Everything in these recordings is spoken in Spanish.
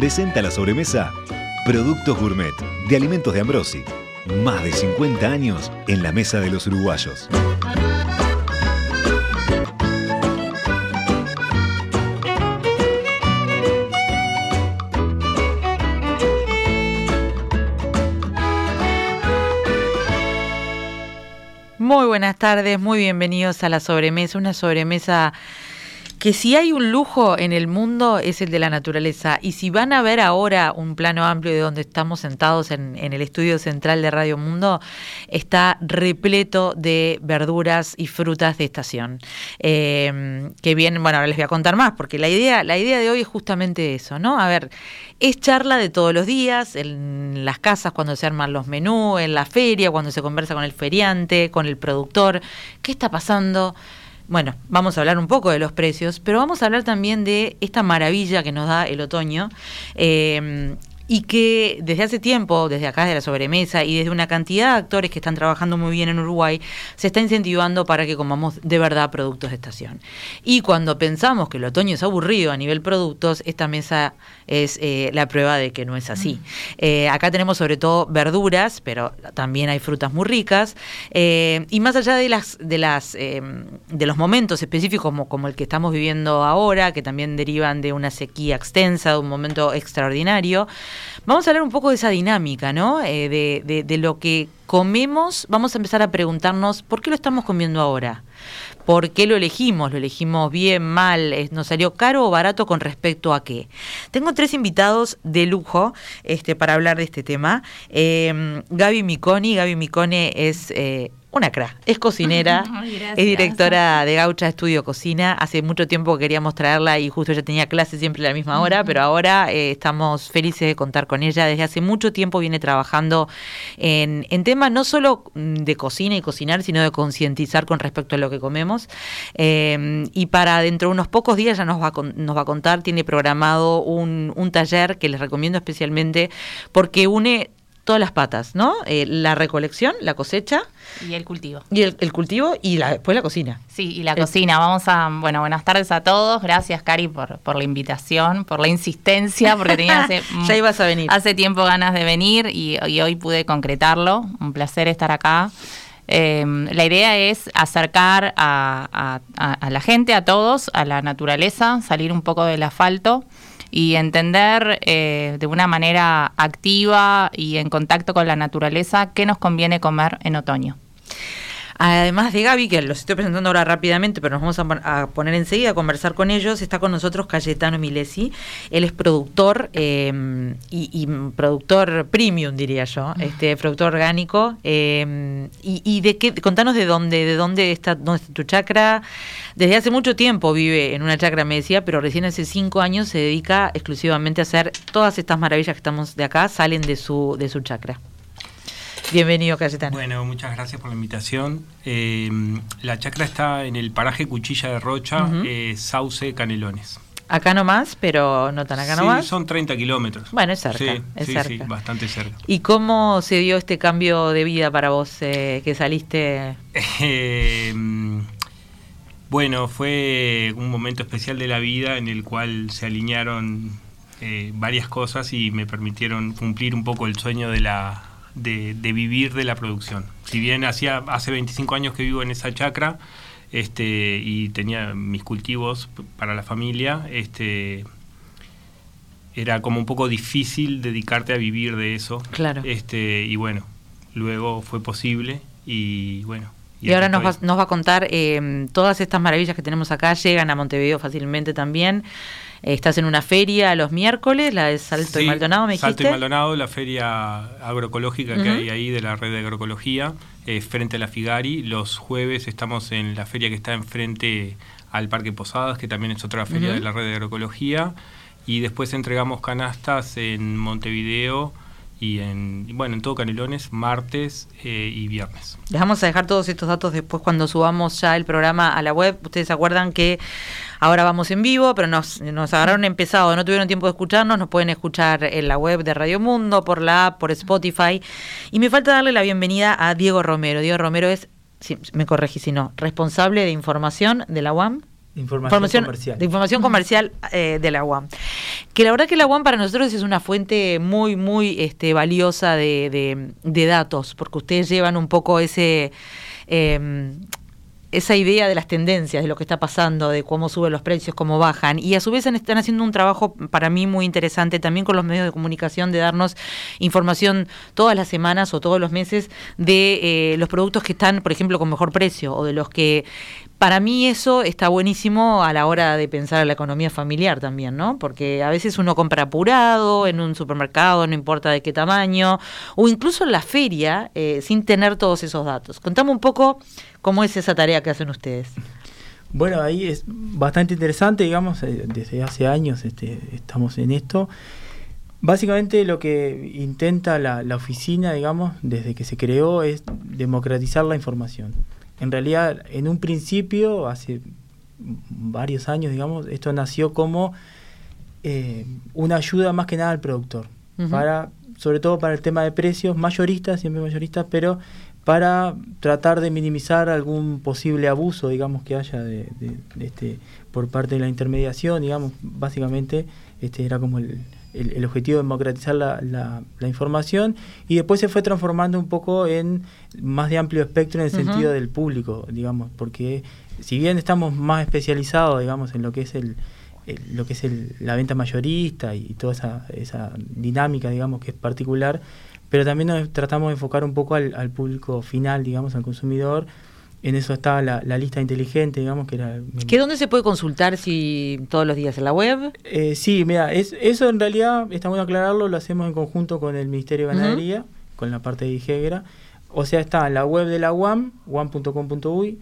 Presenta la sobremesa Productos Gourmet de Alimentos de Ambrosi. Más de 50 años en la mesa de los uruguayos. Muy buenas tardes, muy bienvenidos a la sobremesa, una sobremesa que si hay un lujo en el mundo es el de la naturaleza. Y si van a ver ahora un plano amplio de donde estamos sentados en, el estudio central de Radio Mundo, está repleto de verduras y frutas de estación. Eh, que bien, bueno, ahora les voy a contar más, porque la idea, la idea de hoy es justamente eso, ¿no? A ver, es charla de todos los días, en las casas cuando se arman los menús, en la feria, cuando se conversa con el feriante, con el productor. ¿Qué está pasando? Bueno, vamos a hablar un poco de los precios, pero vamos a hablar también de esta maravilla que nos da el otoño. Eh, y que desde hace tiempo, desde acá de la sobremesa y desde una cantidad de actores que están trabajando muy bien en Uruguay, se está incentivando para que comamos de verdad productos de estación. Y cuando pensamos que el otoño es aburrido a nivel productos, esta mesa es eh, la prueba de que no es así. Mm. Eh, acá tenemos sobre todo verduras, pero también hay frutas muy ricas. Eh, y más allá de las de las de los momentos específicos como, como el que estamos viviendo ahora, que también derivan de una sequía extensa, de un momento extraordinario, Vamos a hablar un poco de esa dinámica, ¿no? Eh, de, lo que comemos. Vamos a empezar a preguntarnos por qué lo estamos comiendo ahora. ¿Por qué lo elegimos? ¿Lo elegimos bien, mal? ¿Nos salió caro o barato con respecto a qué? Tengo tres invitados de lujo este, para hablar de este tema. Eh, Gaby Miconi. Gaby Micone es eh, una cra. Es cocinera, es directora de Gaucha Estudio Cocina. Hace mucho tiempo queríamos traerla y justo ella tenía clases siempre a la misma hora, pero ahora eh, estamos felices de contar con ella. Desde hace mucho tiempo viene trabajando en, temas no solo de cocina y cocinar, sino de concientizar con respecto a lo que comemos. Eh, y para dentro de unos pocos días ya nos va a, nos va a contar, tiene programado un, un taller que les recomiendo especialmente porque une todas las patas, ¿no? Eh, la recolección, la cosecha. Y el cultivo. Y el, cultivo y la, después la cocina. Sí, y la cocina. Vamos a, bueno, buenas tardes a todos. Gracias, Cari, por, por la invitación, por la insistencia, porque tenía hace, ya ibas a venir. hace tiempo ganas de venir y, hoy pude concretarlo. Un placer estar acá. Eh, la idea es acercar a, a, la gente, a todos, a la naturaleza, salir un poco del asfalto y entender eh, de una manera activa y en contacto con la naturaleza qué nos conviene comer en otoño. Además de Gaby, que los estoy presentando ahora rápidamente, pero nos vamos a, poner enseguida a conversar con ellos, está con nosotros Cayetano Milesi. Él es productor em, y, productor premium, diría yo, este productor orgánico. Em, y, de qué, contanos de dónde, de dónde está, dónde está tu chacra. Desde hace mucho tiempo vive en una chacra, me decía, pero recién hace cinco años se dedica exclusivamente a hacer todas estas maravillas que estamos de acá, salen de su, de su chacra. Bienvenido, Cayetano. Bueno, muchas gracias por la invitación. Eh, la chacra está en el paraje Cuchilla de Rocha, eh, Sauce Canelones. Acá nomás, pero no tan acá nomás. Sí, son 30 kilómetros. Bueno, es cerca. Sí, es sí, cerca. sí, bastante cerca. ¿Y cómo se dio este cambio de vida para vos eh, que saliste? bueno, fue un momento especial de la vida en el cual se alinearon varias cosas y me permitieron cumplir un poco el sueño de la de, vivir de la producción. Si bien hacía hace 25 años que vivo en esa chacra este, y tenía mis cultivos para la familia, este, era como un poco difícil dedicarte a vivir de eso. Claro. Este, y bueno, luego fue posible y bueno. Y, ahora nos va, nos va, a contar eh, todas estas maravillas que tenemos acá, llegan a Montevideo fácilmente también. Estás en una feria los miércoles, la de Salto y Maldonado, me dijiste. Salto y Maldonado, la feria agroecológica que hay ahí de la red de agroecología, eh, frente a la Figari. Los jueves estamos en la feria que está enfrente al Parque Posadas, que también es otra feria de la red de agroecología. Y después entregamos canastas en Montevideo y en, bueno, en todo Canelones, martes eh, y viernes. Les vamos a dejar todos estos datos después cuando subamos ya el programa a la web. Ustedes se acuerdan que ahora vamos en vivo, pero nos, nos agarraron empezado, no tuvieron tiempo de escucharnos, nos pueden escuchar en la web de Radio Mundo, por la app, por Spotify. Y me falta darle la bienvenida a Diego Romero. Diego Romero es, si, me corregí si no, responsable de información de la UAM. Información, comercial. De información comercial eh, de la UAM. Que la verdad que la UAM para nosotros es una fuente muy, muy este, valiosa de, de, datos, porque ustedes llevan un poco ese... Eh, esa idea de las tendencias, de lo que está pasando, de cómo suben los precios, cómo bajan. Y a su vez están haciendo un trabajo para mí muy interesante también con los medios de comunicación de darnos información todas las semanas o todos los meses de eh, los productos que están, por ejemplo, con mejor precio o de los que para mí eso está buenísimo a la hora de pensar en la economía familiar también, ¿no? Porque a veces uno compra apurado en un supermercado, no importa de qué tamaño, o incluso en la feria, eh, sin tener todos esos datos. Contame un poco cómo es esa tarea que hacen ustedes. Bueno, ahí es bastante interesante, digamos, eh, desde hace años este, estamos en esto. Básicamente lo que intenta la oficina, digamos, desde que se creó es democratizar la información en realidad, en un principio, hace varios años, digamos, esto nació como eh, una ayuda más que nada al productor, para, sobre todo para el tema de precios, mayoristas, siempre mayoristas, pero para tratar de minimizar algún posible abuso, digamos, que haya de, este, por parte de la intermediación, digamos, básicamente este era como el, el, objetivo de democratizar la, la, información y después se fue transformando un poco en más de amplio espectro en el sentido del público, digamos, porque si bien estamos más especializados, digamos, en lo que es el, lo que es el, la venta mayorista y toda esa, esa dinámica, digamos, que es particular, pero también nos tratamos de enfocar un poco al, al público final, digamos, al consumidor, en eso estaba la, lista inteligente, digamos, que era... ¿Qué dónde se puede consultar si todos los días en la web? Eh, sí, mira, es, eso en realidad, está bueno aclararlo, lo hacemos en conjunto con el Ministerio de Ganadería, con la parte de IGEGRA. O sea, está en la web de la UAM, uam.com.uy,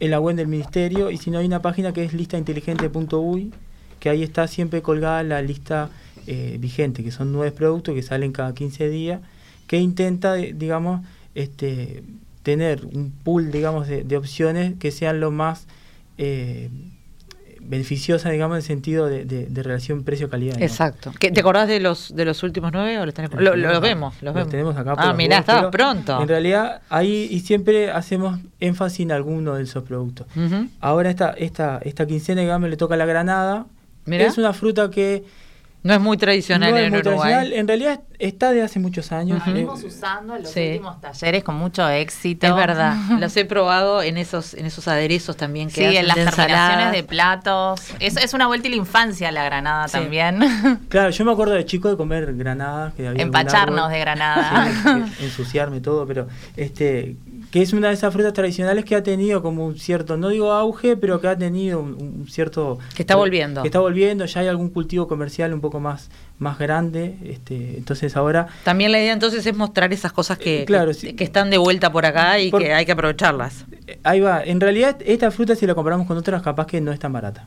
en la web del Ministerio, y si no hay una página que es listainteligente.uy, que ahí está siempre colgada la lista eh, vigente, que son nueve productos que salen cada 15 días, que intenta, digamos, este tener un pool, digamos, de, opciones que sean lo más eh, beneficiosas, digamos, en el sentido de, relación precio-calidad. Exacto. ¿Te acordás de los de los últimos nueve o los, tenés, lo, vemos? Los, vemos. tenemos acá. Ah, mirá, estaba pronto. En realidad, ahí y siempre hacemos énfasis en alguno de esos productos. Ahora esta, esta, esta quincena, digamos, le toca la granada. Es una fruta que no es muy tradicional en Uruguay. En realidad está de hace muchos años. Venimos usando en los últimos talleres con mucho éxito. Es verdad. los he probado en esos en esos aderezos también que Sí, en las terminaciones de platos. Es, es una vuelta a la infancia la granada también. Claro, yo me acuerdo de chico de comer granadas. Que había Empacharnos de granada. ensuciarme todo, pero este que es una de esas frutas tradicionales que ha tenido como un cierto, no digo auge, pero que ha tenido un, cierto... Que está volviendo. Que está volviendo, ya hay algún cultivo comercial un poco más, más grande, este, entonces ahora... También la idea entonces es mostrar esas cosas que, eh, que, están de vuelta por acá y que hay que aprovecharlas. Eh, ahí va, en realidad esta fruta si la comparamos con otras capaz que no es tan barata,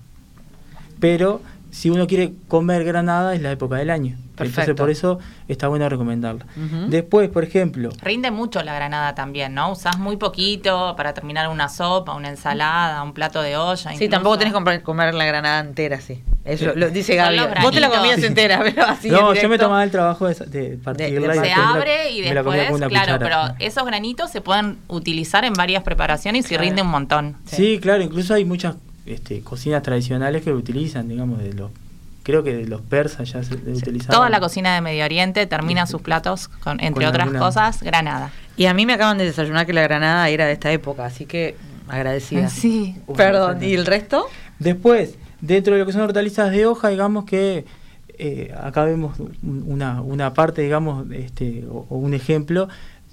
pero si uno quiere comer granada es la época del año. Entonces por eso está bueno recomendarla. Después, por ejemplo... Rinde mucho la granada también, ¿no? Usás muy poquito para terminar una sopa, una ensalada, un plato de olla. Sí, tampoco tenés que comer la granada entera, sí. Eso lo dice Gaby. Vos te la comías entera, pero así. No, yo me tomaba el trabajo de, partirla. se abre y después, claro, pero esos granitos se pueden utilizar en varias preparaciones y rinde un montón. Sí. claro, incluso hay muchas este, cocinas tradicionales que lo utilizan, digamos, de los creo que de los persas ya se utilizaban. Toda la cocina de Medio Oriente termina sus platos con, entre otras cosas, granada. Y a mí me acaban de desayunar que la granada era de esta época, así que agradecida. Sí. Perdón, ¿y el resto? Después, dentro de lo que son hortalizas de hoja, digamos que eh, acá vemos una, una parte, digamos, este, o, un ejemplo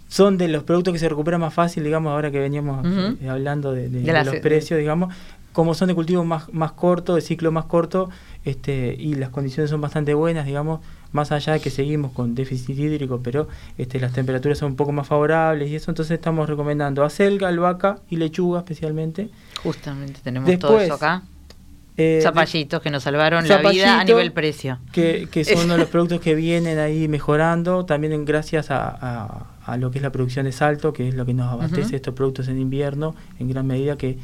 son de los productos que se recuperan más fácil, digamos, ahora que veníamos eh, hablando de, los precios, digamos, como son de cultivo más, más corto, de ciclo más corto, este, y las condiciones son bastante buenas, digamos, más allá de que seguimos con déficit hídrico, pero este, las temperaturas son un poco más favorables y eso, entonces estamos recomendando acelga, albahaca y lechuga especialmente. Justamente tenemos todo eso acá. Eh, zapallitos que nos salvaron la vida a nivel precio. Que, que son uno de los productos que vienen ahí mejorando, también gracias a, a, lo que es la producción de salto, que es lo que nos abastece estos productos en invierno, en gran medida que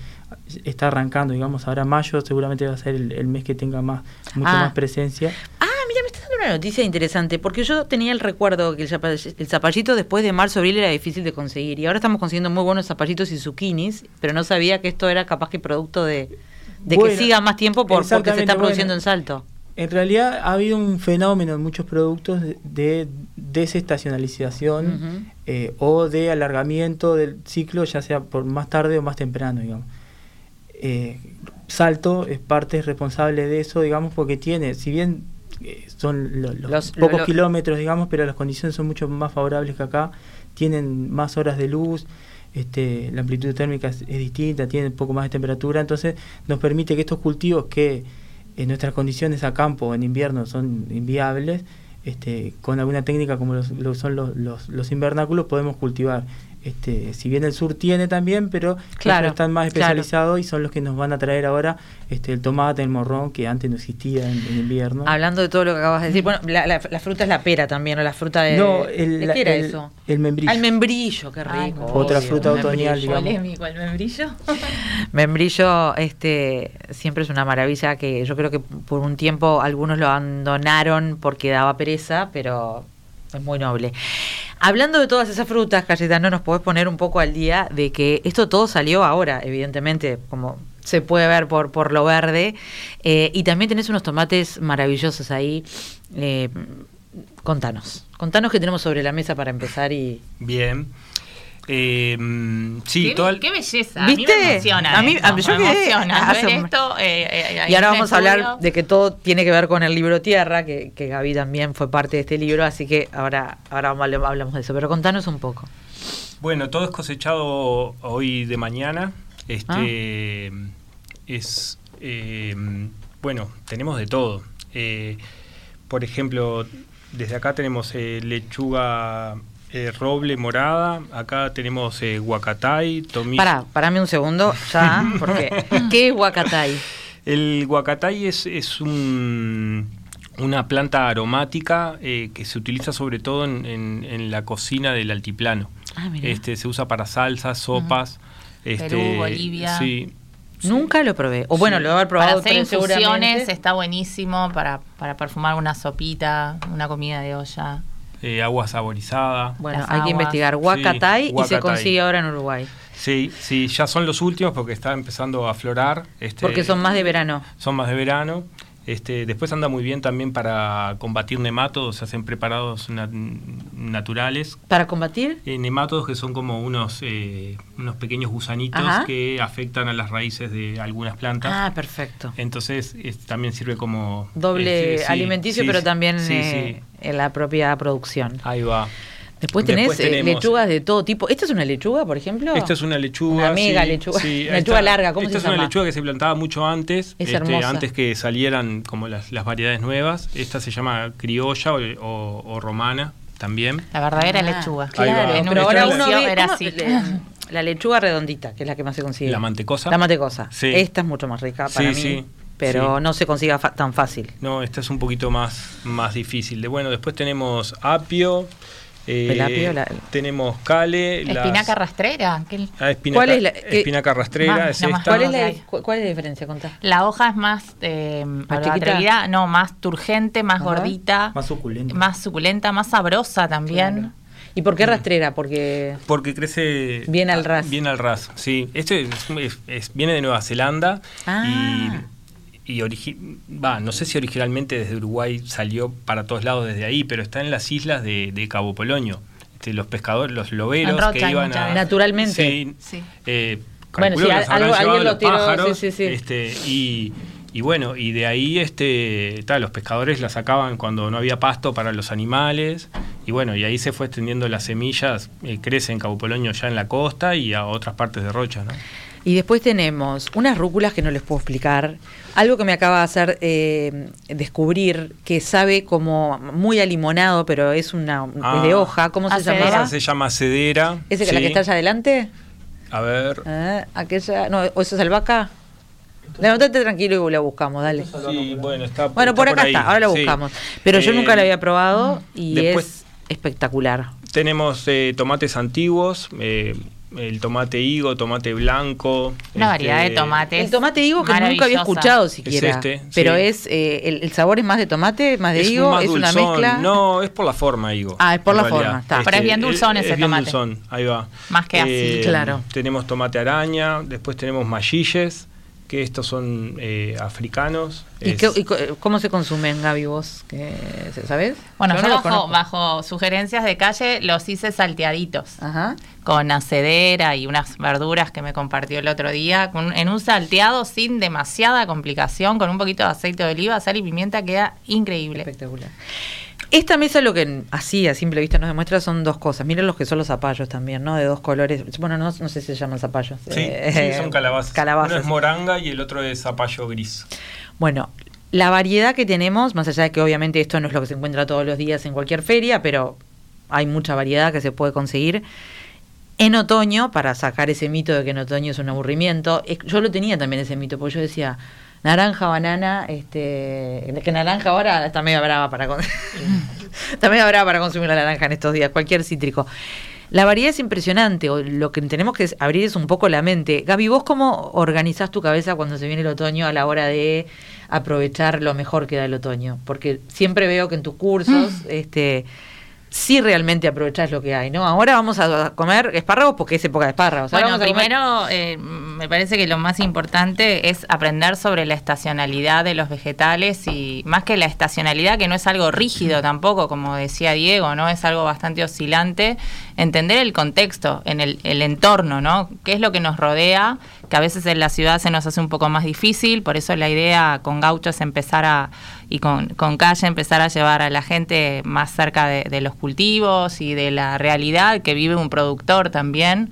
está arrancando, digamos, ahora mayo seguramente va a ser el, mes que tenga más mucha Ah. más presencia. Ah, mira, me está dando una noticia interesante, porque yo tenía el recuerdo que el, zapall- el zapallito después de marzo abril era difícil de conseguir, y ahora estamos consiguiendo muy buenos zapallitos y zucchinis, pero no sabía que esto era capaz que producto de, de que siga más tiempo por, porque se está produciendo bueno. en salto. En realidad ha habido un fenómeno en muchos productos de, de desestacionalización eh, o de alargamiento del ciclo, ya sea por más tarde o más temprano, digamos. Eh, Salto es parte responsable de eso, digamos, porque tiene, si bien eh, son lo- los, Los- pocos lo- kilómetros, digamos, pero las condiciones son mucho más favorables que acá, tienen más horas de luz, este, la amplitud térmica es, distinta, tienen un poco más de temperatura, entonces nos permite que estos cultivos que en nuestras condiciones a campo en invierno son inviables, este, con alguna técnica como los, lo son los, los invernáculos podemos cultivar. Este, si bien el sur tiene también, pero Claro, están más claro. especializados y son los que nos van a traer ahora este, el tomate, el morrón, que antes no existía en, en invierno. Hablando de todo lo que acabas de decir, bueno, la, la- la fruta es la pera también, o la fruta de... no, el, ¿de la- qué era el- eso? el membrillo. Ah, el membrillo, qué Ay, rico. Otra obvio, fruta otoñal, digamos. Polémico el membrillo. Membrillo, este, siempre es una maravilla que yo creo que por un tiempo algunos lo abandonaron porque daba pereza, pero es muy noble. Hablando de todas esas frutas, Cayetano, nos podés poner un poco al día de que esto todo salió ahora, evidentemente, como se puede ver por, por lo verde, eh, y también tenés unos tomates maravillosos ahí. Eh, contanos, contanos qué tenemos sobre la mesa para empezar y... Bien. Eh, mm, sí, qué, todo el- qué belleza. ¿Viste? A mí me emociona. A mí- esto, a mí- yo me quedé- emociona hace ver esto. eh, eh, Y ahora vamos a hablar de que todo tiene que ver con el libro Tierra, que, que Gaby también fue parte de este libro, así que ahora, ahora vamos a- hablamos de eso. Pero contanos un poco. Bueno, todo es cosechado hoy de mañana. Este Ah. es eh, bueno, tenemos de todo. Eh, por ejemplo, desde acá tenemos eh, lechuga eh, roble morada, acá tenemos eh, guacatay, tomillo. Pará, parame un segundo ya, porque ¿qué es Huacatay? El guacatay es, es un- una planta aromática eh, que se utiliza sobre todo en, en- en la cocina del altiplano. Ah. Este, se usa para salsas, sopas. este, Perú, Bolivia. Sí. Nunca lo probé. O bueno, Sí. lo voy a haber Para probado hacer infusiones seguramente. está buenísimo para, para perfumar una sopita, una comida de olla. Eh, agua saborizada. Bueno, Las hay que investigar Huacatay y se consigue ahora en Uruguay. Sí, sí, ya son los últimos porque está empezando a aflorar. Este, Porque son más de verano. Son más de verano. Este, después anda muy bien también para combatir nematodos, se hacen preparados na- naturales. ¿Para combatir? Eh, nematodos que son como unos, eh, unos pequeños gusanitos Ajá. que afectan a las raíces de algunas plantas. Ah, perfecto. Entonces es- también sirve como... Doble eh, sí, alimenticio, sí, pero también eh, sí. en la propia producción. Ahí va. Después tenés Después eh, tenemos- lechugas de todo tipo. ¿Esta es una lechuga, por ejemplo? Esta es una lechuga. Una mega sí, lechuga. sí, Una esta- lechuga larga, ¿cómo esta se es llama? una lechuga que se plantaba mucho antes, Es este, hermosa. antes que salieran como las, las variedades nuevas. Esta se llama criolla o, o- o romana también. La verdadera Ah, lechuga. Claro, En pero un ahora uno ve era así. La lechuga redondita, que es la que más se consigue. La mantecosa. La mantecosa. Sí. Esta es mucho más rica para Sí, mí, sí, pero sí. no se consiga fa- tan fácil. No, esta es un poquito más, más difícil. De bueno, después tenemos apio. Eh, la- tenemos cale. las- Espinaca rastrera. que ah, espinaca, ¿Cuál es la- qué- espinaca rastrera, Más, es más esta. ¿Cuál es, la, cu- ¿Cuál es la diferencia? Contá. La hoja es más, eh, ¿Más atrevida, no, más turgente, más Ajá. gordita, Más suculento. más suculenta, más sabrosa también. Claro. ¿Y por qué rastrera? Porque Porque crece Bien al ras. Bien al ras, sí. Este es- es- es- viene de Nueva Zelanda Ah. y, y origi- va, no sé si originalmente desde Uruguay salió para todos lados desde ahí, pero está en las islas de, de Cabo Polonio. Este, los pescadores, los loberos Rocha que iban a... Naturalmente. Sí. Sí. eh, Bueno, sí, que los algo- alguien lo tiró, pájaros, sí, sí, sí. Este, y, y bueno, y de ahí este, ta, los pescadores la sacaban cuando no había pasto para los animales. Y bueno, y ahí se fue extendiendo las semillas, eh, crece en Cabo Polonio ya en la costa y a otras partes de Rocha, ¿no? Y después tenemos unas rúculas que no les puedo explicar. Algo que me acaba de hacer eh, descubrir que sabe como muy a limonado, pero es una es de Ah. hoja. ¿Cómo se llama? Esa se llama cedera. ¿Esa que la que está allá adelante? A ver. Ah, aquella, no, ¿o eso es albahaca? Levantate tranquilo y la buscamos, dale. Sí, bueno, está Bueno, está por acá ahí, está, ahora la sí. buscamos. Pero yo Eh, nunca la había probado y después- es espectacular. Tenemos eh, tomates antiguos, eh, el tomate higo, tomate blanco. Una variedad de este, tomates. El tomate higo que nunca había escuchado siquiera. este, pero sí. es eh, el, el sabor es más de tomate, más de es higo, más es una mezcla. No, es por la forma, higo. Ah, es por la realidad. forma, está. Pero es bien dulzón es- ese es bien tomate. dulzón, ahí va. Eh, Más que así. Claro. Tenemos tomate araña, después tenemos mallilles, que estos son eh, africanos. ¿Y, Es- qué- y co- cómo se consumen, Gaby, vos? ¿Qué- ¿Sabés? Bueno, Yo yo, no los bajo, bajo sugerencias de calle los hice salteaditos. Ajá. Con acedera y unas verduras que me compartió el otro día. con- en un salteado sin demasiada complicación, con un poquito de aceite de oliva, sal y pimienta, queda increíble. Espectacular. Esta mesa lo que así a simple vista nos demuestra son dos cosas. Miren los que son los zapallos también, ¿no? De dos colores. Bueno, no, no sé si se llaman zapallos. Sí, Eh, sí, son calabazas. calabazas. Uno es moranga y el otro es zapallo gris. Bueno, la variedad que tenemos, más allá de que obviamente esto no es lo que se encuentra todos los días en cualquier feria, pero hay mucha variedad que se puede conseguir. En otoño, para sacar ese mito de que en otoño es un aburrimiento, yo lo tenía también ese mito, porque yo decía, naranja, banana, este, que naranja ahora está medio brava para está medio brava para consumir la naranja en estos días, cualquier cítrico. La variedad es impresionante, o lo que tenemos que abrir es un poco la mente. Gaby, ¿vos cómo organizás tu cabeza cuando se viene el otoño a la hora de aprovechar lo mejor que da el otoño? Porque siempre veo que en tus cursos, este, sí realmente aprovechás lo que hay, ¿no? Ahora vamos a comer espárragos porque es época de espárragos. Ahora Bueno, primero eh, me parece que lo más importante es aprender sobre la estacionalidad de los vegetales y más que la estacionalidad, que no es algo rígido tampoco, como decía Diego, ¿no? Es algo bastante oscilante, entender el contexto, en el, el entorno, ¿no? ¿Qué es lo que nos rodea? Que a veces en la ciudad se nos hace un poco más difícil, por eso la idea con Gaucho es empezar a, y con, con Calle empezar a llevar a la gente más cerca de, de los cultivos y de la realidad que vive un productor también.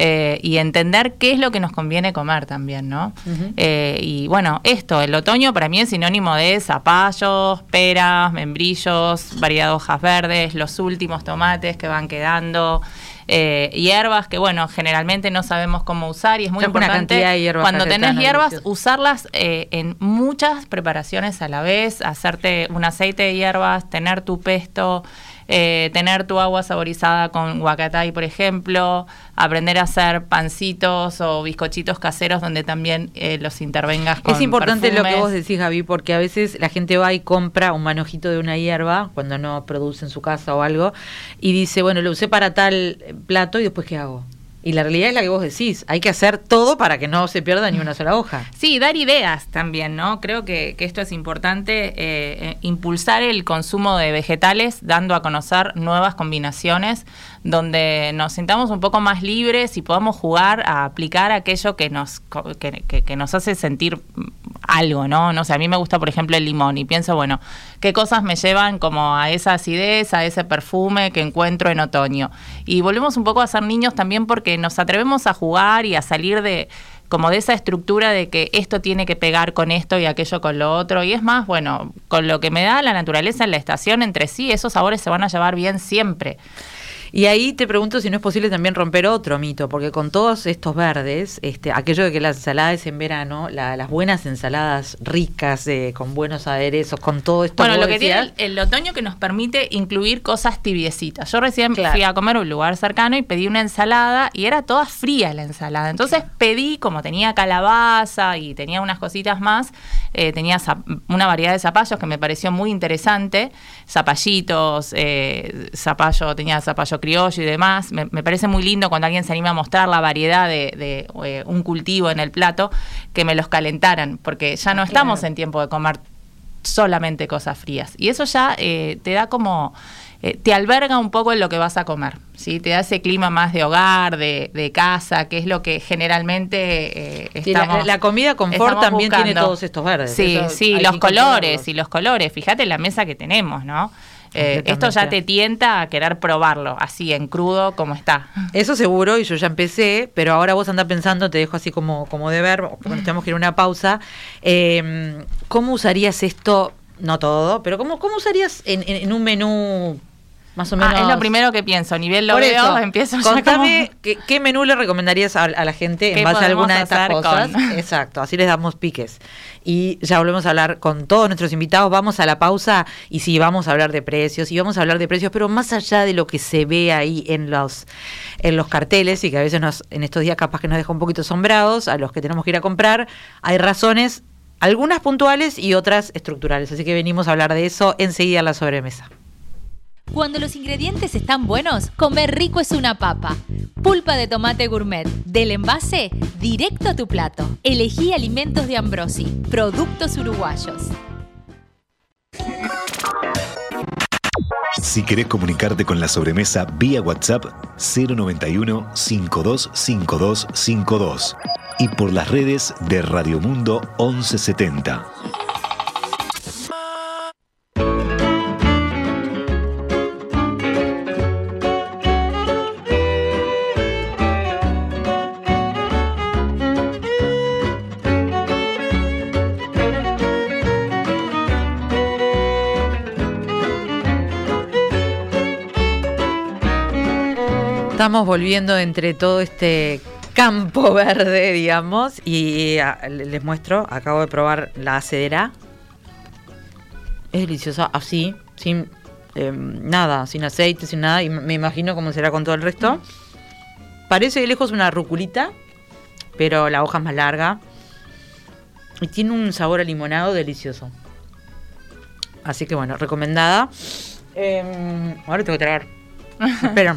Eh, y entender qué es lo que nos conviene comer también, ¿no? Eh, y bueno, esto, el otoño para mí es sinónimo de zapallos, peras, membrillos, variedad de hojas verdes, los últimos tomates que van quedando, eh, hierbas que bueno, generalmente no sabemos cómo usar y es muy importante cuando tenés hierbas usarlas eh, en muchas preparaciones a la vez, hacerte un aceite de hierbas, tener tu pesto, eh, tener tu agua saborizada con guacatay, por ejemplo, aprender a hacer pancitos o bizcochitos caseros donde también eh, los intervengas con Es importante lo que vos decís, Gaby, porque a veces la gente va y compra un manojito de una hierba cuando no produce en su casa o algo y dice, bueno, lo usé para tal plato y después ¿qué hago? Y la realidad es la que vos decís, hay que hacer todo para que no se pierda ni una sola hoja. Sí, dar ideas también, ¿no? Creo que, que esto es importante, eh, eh, impulsar el consumo de vegetales, dando a conocer nuevas combinaciones, donde nos sintamos un poco más libres y podamos jugar a aplicar aquello que nos, que, que- que nos hace sentir algo, ¿no? No sé, a mí me gusta, por ejemplo, el limón y pienso, bueno, ¿qué cosas me llevan como a esa acidez, a ese perfume que encuentro en otoño? Y volvemos un poco a ser niños también porque nos atrevemos a jugar y a salir de como de esa estructura de que esto tiene que pegar con esto y aquello con lo otro. Y es más, bueno, con lo que me da la naturaleza en la estación entre sí, esos sabores se van a llevar bien siempre. Y ahí te pregunto si no es posible también romper otro mito, porque con todos estos verdes, este, aquello de que la ensalada es en verano, la- las buenas ensaladas ricas, eh, con buenos aderezos, con todo esto. Bueno, lo que decías, tiene el, el otoño que nos permite incluir cosas tibiecitas. Yo recién Claro. fui a comer a un lugar cercano y pedí una ensalada y era toda fría la ensalada. Entonces pedí, como tenía calabaza y tenía unas cositas más, eh, tenía una variedad de zapallos que me pareció muy interesante. Zapallitos, eh, zapallo, tenía zapallo criollo y demás. Me, me parece muy lindo cuando alguien se anima a mostrar la variedad de, de, eh, un cultivo en el plato, que me los calentaran, porque ya no estamos en tiempo de comer solamente cosas frías. Y eso ya eh, te da como, eh, te alberga un poco en lo que vas a comer, ¿sí? Te da ese clima más de hogar, de, de casa, que es lo que generalmente eh, Sí, la- estamos la comida confort estamos también tiene todos estos verdes, Sí, eso sí, los colores y los colores. Fíjate la mesa que tenemos, ¿no? Eh, esto ya te tienta a querer probarlo, así en crudo como está. Eso seguro, y yo ya empecé, pero ahora vos andás pensando, te dejo así como, como de ver, porque tenemos que ir a una pausa. Eh, ¿Cómo usarías esto? No todo, pero ¿cómo, cómo usarías en, en un menú más o menos. Ah, es lo primero que pienso. A nivel lo veo, empiezo Contame qué, qué, menú le recomendarías a, la gente en base a alguna de estas cosas. Exacto, así les damos piques. Y ya volvemos a hablar con todos nuestros invitados. Vamos a la pausa y sí, vamos a hablar de precios. Y vamos a hablar de precios, pero más allá de lo que se ve ahí en los, en los carteles y que a veces nos, en estos días capaz que nos deja un poquito asombrados a los que tenemos que ir a comprar, hay razones algunas puntuales y otras estructurales. Así que venimos a hablar de eso enseguida a la sobremesa. Cuando los ingredientes están buenos, comer rico es una papa. Pulpa de tomate gourmet, del envase directo a tu plato. Elegí alimentos de Ambrosi, productos uruguayos. Si querés comunicarte con la sobremesa vía WhatsApp 091 525252 y por las redes de Radio Mundo 1170. Estamos volviendo entre todo este campo verde, digamos, y ah, les muestro, acabo de probar la acedera. Es deliciosa, así, sin em, nada, sin aceite, sin nada, y me imagino cómo será con todo el resto. Parece de lejos una ruculita, pero la hoja es más larga. Y tiene un sabor a limonado delicioso. Así que bueno, recomendada. Em, ahora tengo que tragar. Espera.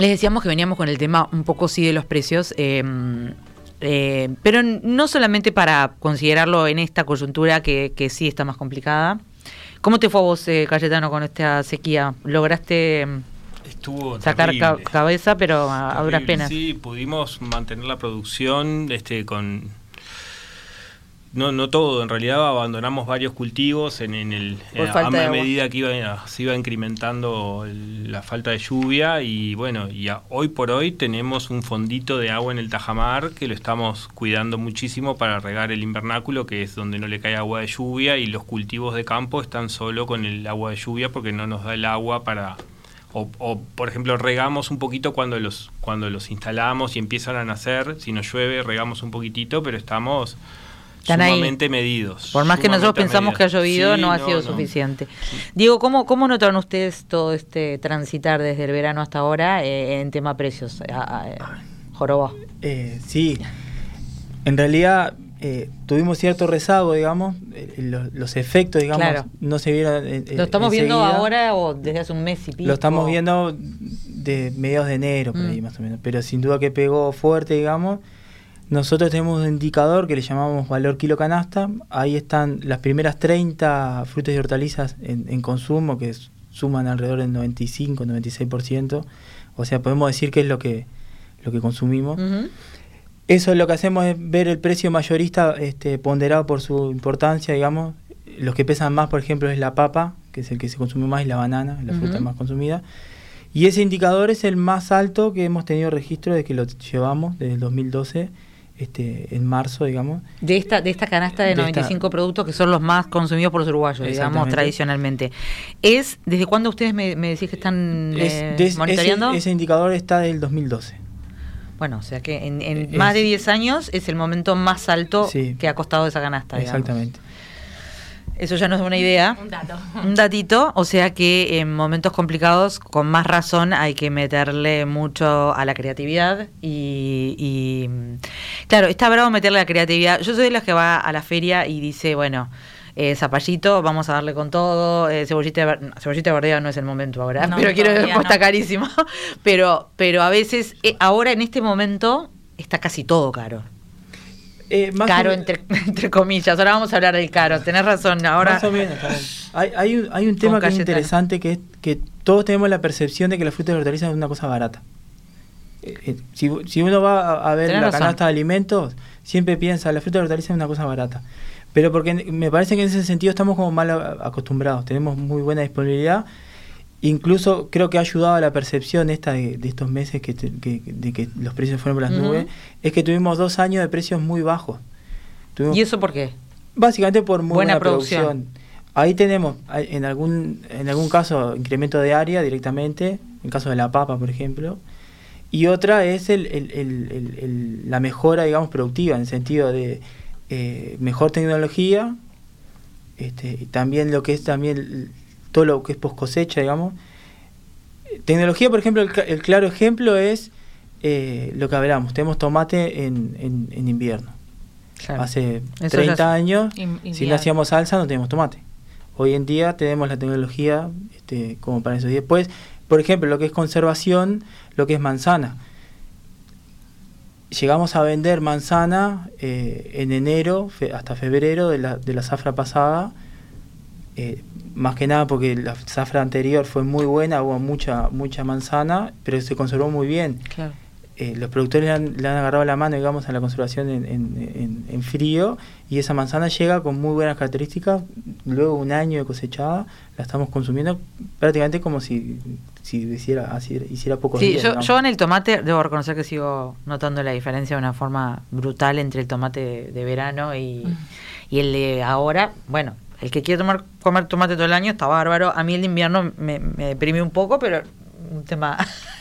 Les decíamos que veníamos con el tema un poco sí de los precios, em, eh, pero no solamente para considerarlo en esta coyuntura que, sí está más complicada. ¿Cómo te fue a vos, eh, Cayetano, con esta sequía? ¿Lograste em, sacar cabeza, pero a, duras penas? Sí, pudimos mantener la producción este, con no, no todo, en realidad abandonamos varios cultivos en, el, eh, a, medida que iba, se iba incrementando la falta de lluvia y bueno, y hoy por hoy tenemos un fondito de agua en el Tajamar que lo estamos cuidando muchísimo para regar el invernáculo, que es donde no le cae agua de lluvia y los cultivos de campo están solo con el agua de lluvia porque no nos da el agua para... O, o por ejemplo, regamos un poquito cuando los, cuando los instalamos y empiezan a nacer, si no llueve, regamos un poquitito, pero estamos sumamente medidos. Por más que nosotros pensamos que ha llovido, no ha sido suficiente. Diego, ¿cómo, ¿cómo notaron ustedes todo este transitar desde el verano hasta ahora eh, en tema precios? Joroba. Eh, sí, en realidad eh, tuvimos cierto rezago, digamos, los, efectos, digamos, no se vieron. ¿Lo estamos viendo ahora o desde hace un mes y pico? Lo estamos viendo de mediados de enero, por ahí mm. más o menos, pero sin duda que pegó fuerte, digamos nosotros tenemos un indicador que le llamamos valor kilo canasta. Ahí están las primeras 30 frutas y hortalizas en, consumo, que suman alrededor del 95-96%. O sea, podemos decir que es lo que, lo que consumimos. Eso lo que hacemos es ver el precio mayorista este, ponderado por su importancia, digamos. Los que pesan más, por ejemplo, es la papa, que es el que se consume más, y la banana, la fruta más consumida. Y ese indicador es el más alto que hemos tenido registro de que lo llevamos desde el 2012 este, en marzo, digamos. De esta, de esta canasta de, 95 productos que son los más consumidos por los uruguayos, digamos, tradicionalmente. ¿Es desde cuándo ustedes me, decís que están eh, monitoreando? Ese, indicador está del 2012. Bueno, o sea que en, más de 10 años es el momento más alto que ha costado esa canasta. Exactamente. Eso ya nos da una idea. Un dato. Un datito, o sea que en momentos complicados, con más razón, hay que meterle mucho a la creatividad y, claro, está bravo meterle a la creatividad. Yo soy de las que va a la feria y dice, bueno, eh, zapallito, vamos a darle con todo, eh, cebollita, cebollita verdea no es el momento ahora, pero quiero decir, está carísimo, pero, pero a veces, eh, ahora en este momento, está casi todo caro. Eh, caro, entre, entre, comillas. Ahora vamos a hablar del caro. Tenés razón. Ahora... Más o menos. Hay, hay, un, hay un tema que es interesante que es que todos tenemos la percepción de que la fruta y hortalizas es una cosa barata. Eh, eh, si, si, uno va a, ver la canasta de alimentos, siempre piensa, la fruta y la hortaliza es una cosa barata. Pero porque me parece que en ese sentido estamos como mal acostumbrados, tenemos muy buena disponibilidad. Incluso creo que ha ayudado a la percepción esta de, estos meses que, de que los precios fueron por las nubes, es que tuvimos dos años de precios muy bajos. ¿Y eso por qué? Básicamente por muy buena, producción. Ahí tenemos, en algún, en algún caso, incremento de área directamente, en caso de la papa, por ejemplo. Y otra es el, el, el, la mejora, digamos, productiva, en el sentido de eh, mejor tecnología, este, y también lo que es también todo lo que es post cosecha, digamos. Tecnología, por ejemplo, el, claro ejemplo es eh, lo que hablamos, tenemos tomate en, en, invierno. Hace 30 años, si no hacíamos salsa, no teníamos tomate. Hoy en día tenemos la tecnología este, como para eso. Y después, por ejemplo, lo que es conservación, lo que es manzana. Llegamos a vender manzana eh, en enero hasta febrero de la, de la zafra pasada, eh, más que nada porque la zafra anterior fue muy buena, hubo mucha, mucha manzana, pero se conservó muy bien. Claro. Eh, los productores le han, agarrado la mano, digamos, a la conservación en, frío y esa manzana llega con muy buenas características. Luego un año de cosechada, la estamos consumiendo prácticamente como si, si hiciera, hiciera poco sí, yo, en el tomate debo reconocer que sigo notando la diferencia de una forma brutal entre el tomate de, verano y, el de ahora. Bueno, el que quiere tomar, comer tomate todo el año está bárbaro. A mí el invierno me, me deprime un poco, pero un tema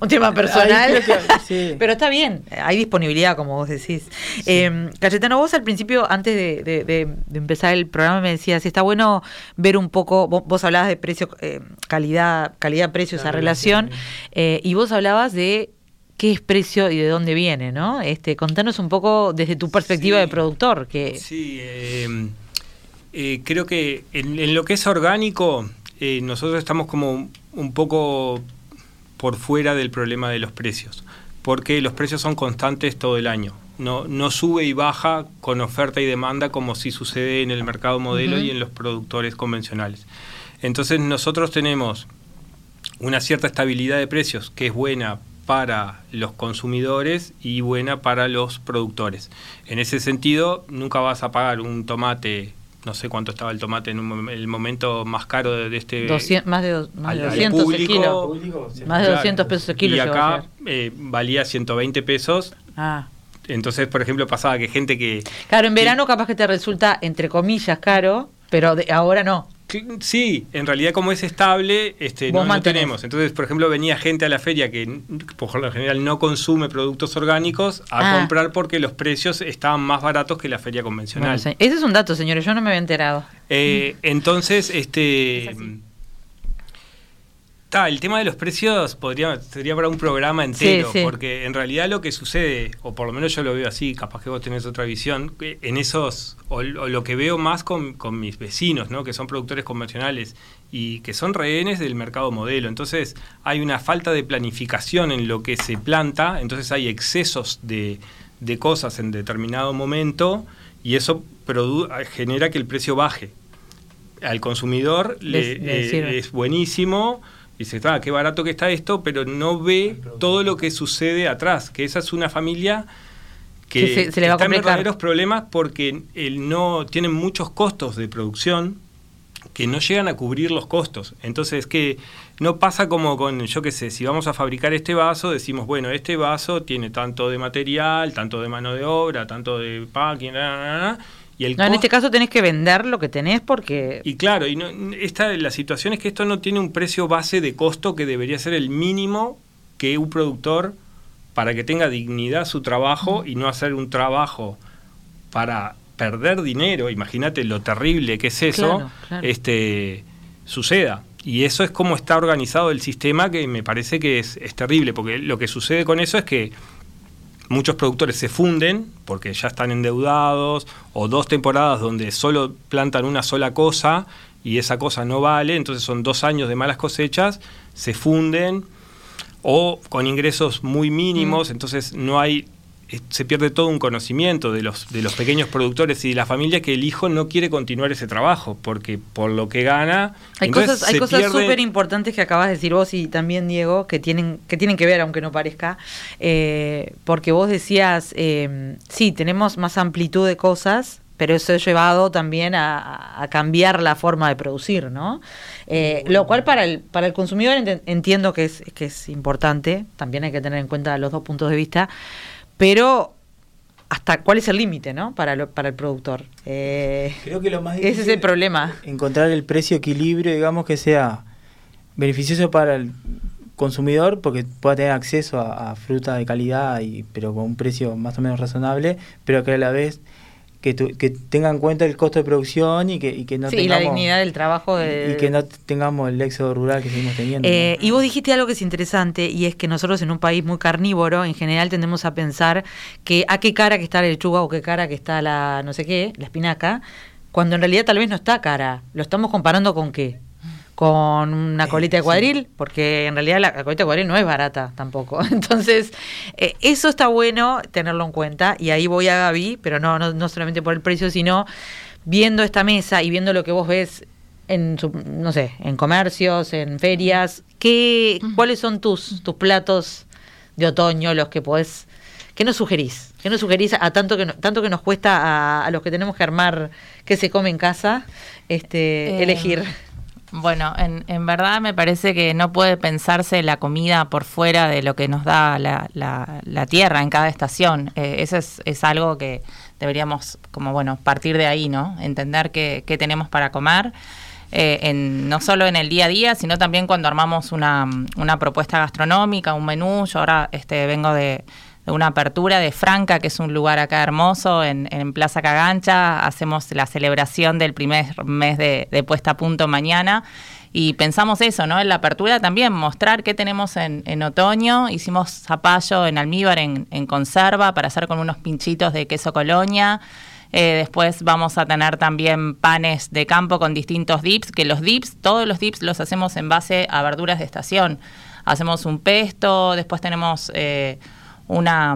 un tema personal. Pero está bien, hay disponibilidad, como vos decís. Eh, Cayetano, vos al principio, antes de, empezar el programa, me decías, está bueno ver un poco, vos, hablabas de precio, eh, calidad, calidad-precio, esa relación, eh, y vos hablabas de qué es precio y de dónde viene, ¿no? Este, contanos un poco desde tu perspectiva de productor. Que... Sí, creo que en, en, lo que es orgánico, nosotros estamos como un poco por fuera del problema de los precios, porque los precios son constantes todo el año. No, no sube y baja con oferta y demanda como si sucede en el mercado modelo y en los productores convencionales. Entonces nosotros tenemos una cierta estabilidad de precios que es buena para los consumidores y buena para los productores. En ese sentido, nunca vas a pagar un tomate no sé cuánto estaba el tomate en el momento más caro de, este... más de, más de 200 el kilo. Más de 200 pesos el kilo. Y acá eh, valía 120 pesos. Ah. Entonces, por ejemplo, pasaba que gente que... Claro, en verano capaz que te resulta, entre comillas, caro, pero de, ahora no. Sí, en realidad como es estable, este, no, tenemos. Entonces, por ejemplo, venía gente a la feria que por lo general no consume productos orgánicos a ah. comprar porque los precios estaban más baratos que la feria convencional. ese es un dato, señores, yo no me había enterado. Eh, entonces, este el tema de los precios podría, sería para un programa entero, porque en realidad lo que sucede, o por lo menos yo lo veo así, capaz que vos tenés otra visión, en esos, o, lo que veo más con, mis vecinos, ¿no? que son productores convencionales y que son rehenes del mercado modelo. Entonces hay una falta de planificación en lo que se planta, entonces hay excesos de, cosas en determinado momento y eso genera que el precio baje. Al consumidor le, es buenísimo dice, ah, qué barato que está esto, pero no ve todo lo que sucede atrás, que esa es una familia que se, le va está en verdaderos problemas porque él no tienen muchos costos de producción que no llegan a cubrir los costos. Entonces, que no pasa como con, yo qué sé, si vamos a fabricar este vaso, decimos, bueno, este vaso tiene tanto de material, tanto de mano de obra, tanto de packing, en este caso tenés que vender lo que tenés porque... Y claro, y no, esta, la situación es que esto no tiene un precio base de costo que debería ser el mínimo que un productor, para que tenga dignidad su trabajo y no hacer un trabajo para perder dinero, imagínate lo terrible que es eso, este suceda. Y eso es como está organizado el sistema que me parece que es, es terrible, porque lo que sucede con eso es que muchos productores se funden porque ya están endeudados o dos temporadas donde solo plantan una sola cosa y esa cosa no vale, entonces son dos años de malas cosechas, se funden o con ingresos muy mínimos, mm. entonces no hay se pierde todo un conocimiento de los, de los pequeños productores y de la familia que el hijo no quiere continuar ese trabajo, porque por lo que gana... Hay cosas, hay cosas súper importantes que acabas de decir vos y también Diego, que tienen que, tienen que ver, aunque no parezca, eh, porque vos decías, eh, sí, tenemos más amplitud de cosas, pero eso ha llevado también a, cambiar la forma de producir, ¿no? Eh, lo cual para el, para el consumidor entiendo que es, que es importante, también hay que tener en cuenta los dos puntos de vista, pero hasta cuál es el límite, ¿no? Para, para el productor. Eh, Creo que lo más difícil ese es el problema. Encontrar el precio equilibrio, digamos, que sea beneficioso para el consumidor porque pueda tener acceso a, a fruta de calidad y pero con un precio más o menos razonable, pero que a la vez que, que tengan en cuenta el costo de producción y que, y que no sí, la dignidad del trabajo y que no tengamos el éxodo rural que seguimos teniendo eh, y vos dijiste algo que es interesante y es que nosotros en un país muy carnívoro en general tendemos a pensar que a qué cara que está la lechuga o qué cara que está la no sé qué la espinaca cuando en realidad tal vez no está cara. Lo estamos comparando con qué con una eh, colita de cuadril, porque en realidad la, colita de cuadril no es barata tampoco. Entonces, eh, eso está bueno tenerlo en cuenta, y ahí voy a Gaby, pero no, no, no solamente por el precio, sino viendo esta mesa y viendo lo que vos ves en no sé, en comercios, en ferias, ¿qué, ¿cuáles son tus, tus platos de otoño, los que podés, qué nos sugerís? ¿Qué nos sugerís a tanto que, tanto que nos cuesta a, a los que tenemos que armar qué se come en casa, este, eh, elegir? Bueno, en, en, verdad me parece que no puede pensarse la comida por fuera de lo que nos da la, la, tierra en cada estación. Eh, eso es, es, algo que deberíamos, como bueno, partir de ahí, ¿no? Entender qué, qué tenemos para comer. Eh, en, no solo en el día a día, sino también cuando armamos una, propuesta gastronómica, un menú. Yo ahora este, vengo de una apertura de Franca, que es un lugar acá hermoso en, Plaza Cagancha. Hacemos la celebración del primer mes de, puesta a punto mañana. Y pensamos eso, ¿no? En la apertura también, mostrar qué tenemos en, otoño. Hicimos zapallo en almíbar en, conserva para hacer con unos pinchitos de queso colonia. Eh, después vamos a tener también panes de campo con distintos dips, que los dips, todos los dips los hacemos en base a verduras de estación. Hacemos un pesto, después tenemos... Eh, una,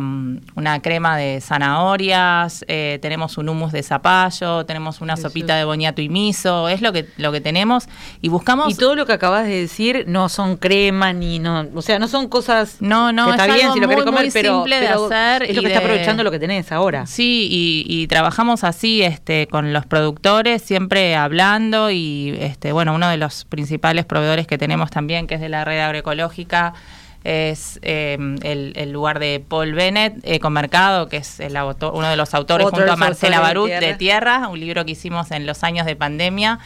una crema de zanahorias, eh, tenemos un hummus de zapallo, tenemos una sopita de boñato y miso, es lo que lo que tenemos y buscamos Y todo lo que acabas de decir no son crema ni no, o sea, no son cosas No, no, está bien si lo querés comer, pero, simple de hacer es lo que está aprovechando lo que tenés ahora. Sí, y, y, trabajamos así este con los productores, siempre hablando y este bueno, uno de los principales proveedores que tenemos también que es de la red agroecológica es em, el, lugar de Paul Bennett, Ecomercado, que es el autor, uno de los autores junto a Marcela Barut de tierra. un libro que hicimos en los años de pandemia,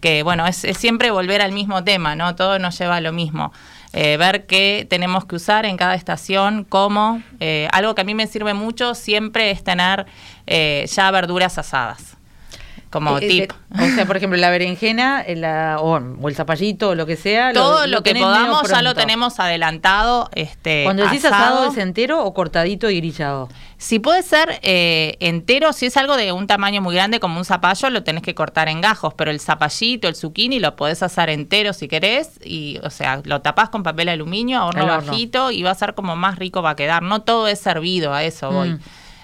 que bueno, es, siempre volver al mismo tema, ¿no? Todo nos lleva a lo mismo. Eh, ver qué tenemos que usar en cada estación, cómo. Eh, algo que a mí me sirve mucho siempre es tener eh, ya verduras asadas como eh, tip. o sea, por ejemplo, la berenjena o, el zapallito o lo que sea. Todo lo, que podamos ya lo tenemos adelantado. Este, Cuando decís asado. ¿es entero o cortadito y grillado? Si puede ser eh, entero, si es algo de un tamaño muy grande como un zapallo, lo tenés que cortar en gajos, pero el zapallito, el zucchini, lo podés asar entero si querés, y o sea, lo tapás con papel aluminio, horno, horno bajito, y va a ser como más rico va a quedar. No todo es servido, a eso voy. Mm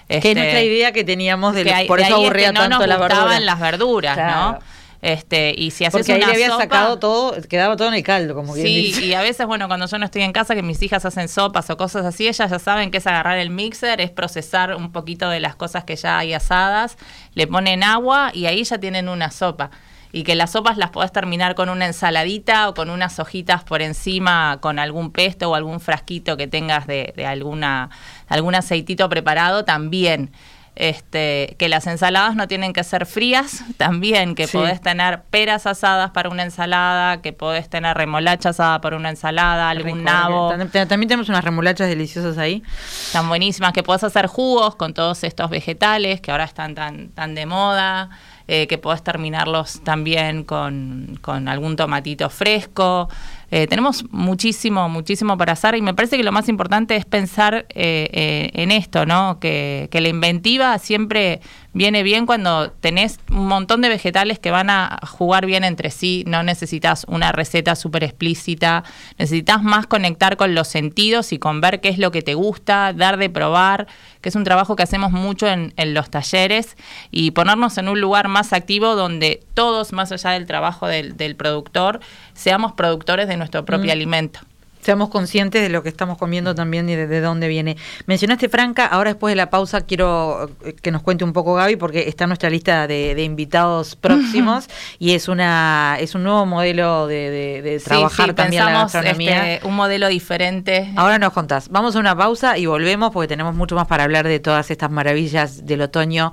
que es nuestra este, idea que teníamos de por eso aburría no tanto nos la las verduras, ¿no? Este, y si haces Porque ahí le había sacado todo, quedaba todo en el caldo, como Sí, y a veces, bueno, cuando yo no estoy en casa, que mis hijas hacen sopas o cosas así, ellas ya saben que es agarrar el mixer, es procesar un poquito de las cosas que ya hay asadas, le ponen agua y ahí ya tienen una sopa. Y que las sopas las podés terminar con una ensaladita o con unas hojitas por encima, con algún pesto o algún frasquito que tengas de, alguna, algún aceitito preparado también. Este, que las ensaladas no tienen que ser frías, también que podés tener peras asadas para una ensalada, que podés tener remolacha asada para una ensalada, algún nabo. También tenemos unas remolachas deliciosas ahí. Están buenísimas, que podés hacer jugos con todos estos vegetales que ahora están tan, tan de moda. Eh, que podés terminarlos también con, algún tomatito fresco. Eh, tenemos muchísimo, muchísimo para hacer y me parece que lo más importante es pensar eh, en esto, ¿no? Que, que, la inventiva siempre viene bien cuando tenés un montón de vegetales que van a jugar bien entre sí, no necesitas una receta súper explícita, necesitas más conectar con los sentidos y con ver qué es lo que te gusta, dar de probar, que es un trabajo que hacemos mucho en, los talleres y ponernos en un lugar más activo donde todos, más allá del trabajo del, productor, seamos productores de nuestro propio mm. alimento seamos conscientes de lo que estamos comiendo también y de, dónde viene. Mencionaste Franca, ahora después de la pausa quiero eh, que nos cuente un poco Gaby porque está en nuestra lista de, invitados próximos y es una es un nuevo modelo de, trabajar también la gastronomía. Este, un modelo diferente. Ahora nos contás. Vamos a una pausa y volvemos porque tenemos mucho más para hablar de todas estas maravillas del otoño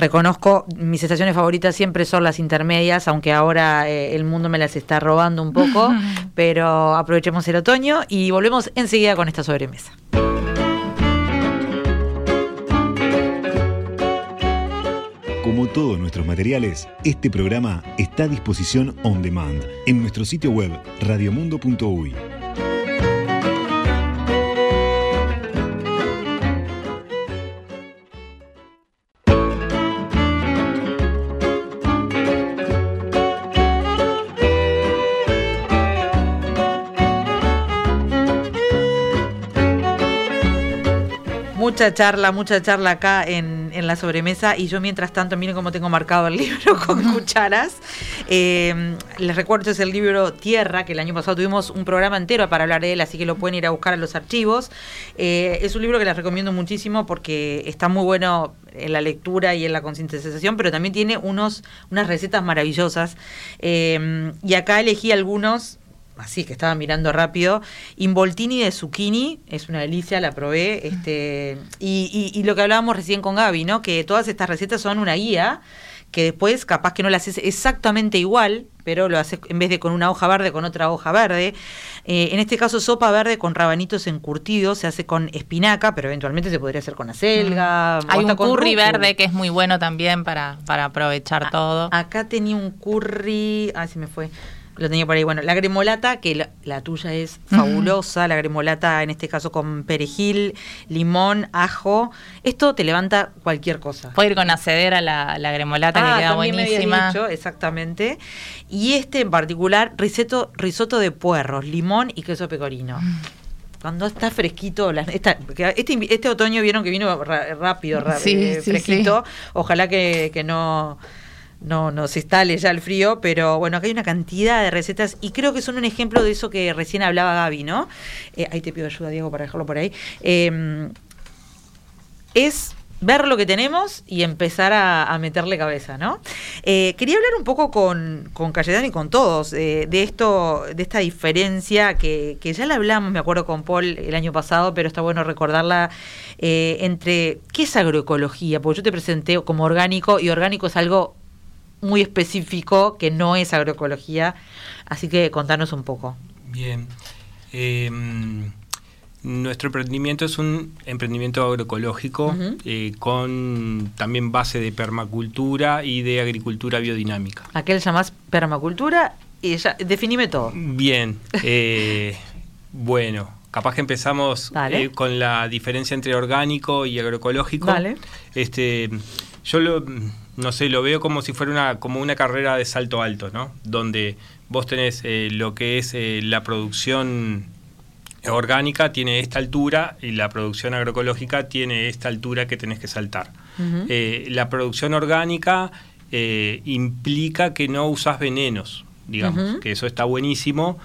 reconozco, mis estaciones favoritas siempre son las intermedias, aunque ahora eh, el mundo me las está robando un poco, pero aprovechemos el otoño y volvemos enseguida con esta sobremesa. Como todos nuestros materiales, este programa está a disposición on demand en nuestro sitio web radiomundo.uy. mucha charla, mucha charla acá en, la sobremesa y yo mientras tanto, miren cómo tengo marcado el libro con cucharas. Eh, les recuerdo, es el libro Tierra, que el año pasado tuvimos un programa entero para hablar de él, así que lo pueden ir a buscar a los archivos. Eh, es un libro que les recomiendo muchísimo porque está muy bueno en la lectura y en la concientización, pero también tiene unos, unas recetas maravillosas. Eh, y acá elegí algunos así que estaba mirando rápido. Involtini de zucchini, es una delicia, la probé. Este, y, y, lo que hablábamos recién con Gaby, ¿no? Que todas estas recetas son una guía que después capaz que no la haces exactamente igual, pero lo haces en vez de con una hoja verde, con otra hoja verde. Eh, en este caso, sopa verde con rabanitos encurtidos, se hace con espinaca, pero eventualmente se podría hacer con acelga. Hay un curry verde que es muy bueno también para, para aprovechar todo. Acá tenía un curry, ah, se me fue lo tenía por ahí. Bueno, la gremolata, que la, tuya es fabulosa, la gremolata en este caso con perejil, limón, ajo. Esto te levanta cualquier cosa. Puede ir con acedera la, la gremolata, que ah, queda buenísima. Me exactamente. Y este en particular, risotto, risotto de puerros, limón y queso pecorino. Mm. Cuando está fresquito, este, este, otoño vieron que vino rápido, eh, fresquito. Ojalá que, que no no, no se instale ya el frío, pero bueno, acá hay una cantidad de recetas y creo que son un ejemplo de eso que recién hablaba Gaby, ¿no? Eh, ahí te pido ayuda, Diego, para dejarlo por ahí. Em, es ver lo que tenemos y empezar a, meterle cabeza, ¿no? Eh, quería hablar un poco con, con Cayetano y con todos eh, de esto, de esta diferencia que, que, ya la hablamos, me acuerdo con Paul el año pasado, pero está bueno recordarla entre qué es agroecología, porque yo te presenté como orgánico y orgánico es algo muy específico que no es agroecología. Así que contanos un poco. Bien. Em, nuestro emprendimiento es un emprendimiento agroecológico eh, con también base de permacultura y de agricultura biodinámica. ¿A qué le llamás permacultura? Y ya, definime todo. Bien. Eh, bueno, capaz que empezamos eh, con la diferencia entre orgánico y agroecológico. Vale. Este, yo lo, no sé, lo veo como si fuera una, como una carrera de salto alto, ¿no? Donde vos tenés eh, lo que es eh, la producción orgánica tiene esta altura y la producción agroecológica tiene esta altura que tenés que saltar. Eh, la producción orgánica implica que no usas venenos, digamos, que eso está buenísimo,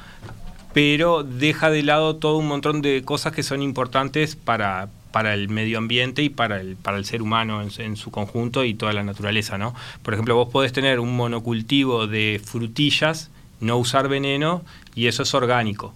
pero deja de lado todo un montón de cosas que son importantes para, para el medio ambiente y para el, para el ser humano en, su conjunto y toda la naturaleza, ¿no? Por ejemplo, vos podés tener un monocultivo de frutillas, no usar veneno, y eso es orgánico.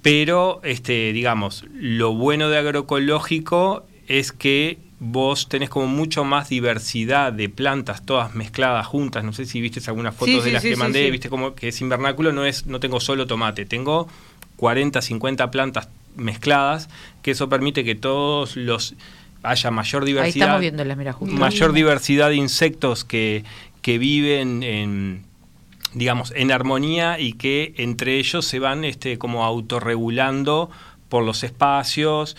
Pero, este, digamos, lo bueno de agroecológico es que vos tenés como mucho más diversidad de plantas todas mezcladas juntas. No sé si viste algunas fotos de las que mandé, viste como que es invernáculo, no es, no tengo solo tomate, tengo 40, 50 plantas mezcladas, que eso permite que todos los haya mayor diversidad. mayor diversidad de insectos que, que viven en digamos, en armonía y que entre ellos se van este, como autorregulando por los espacios.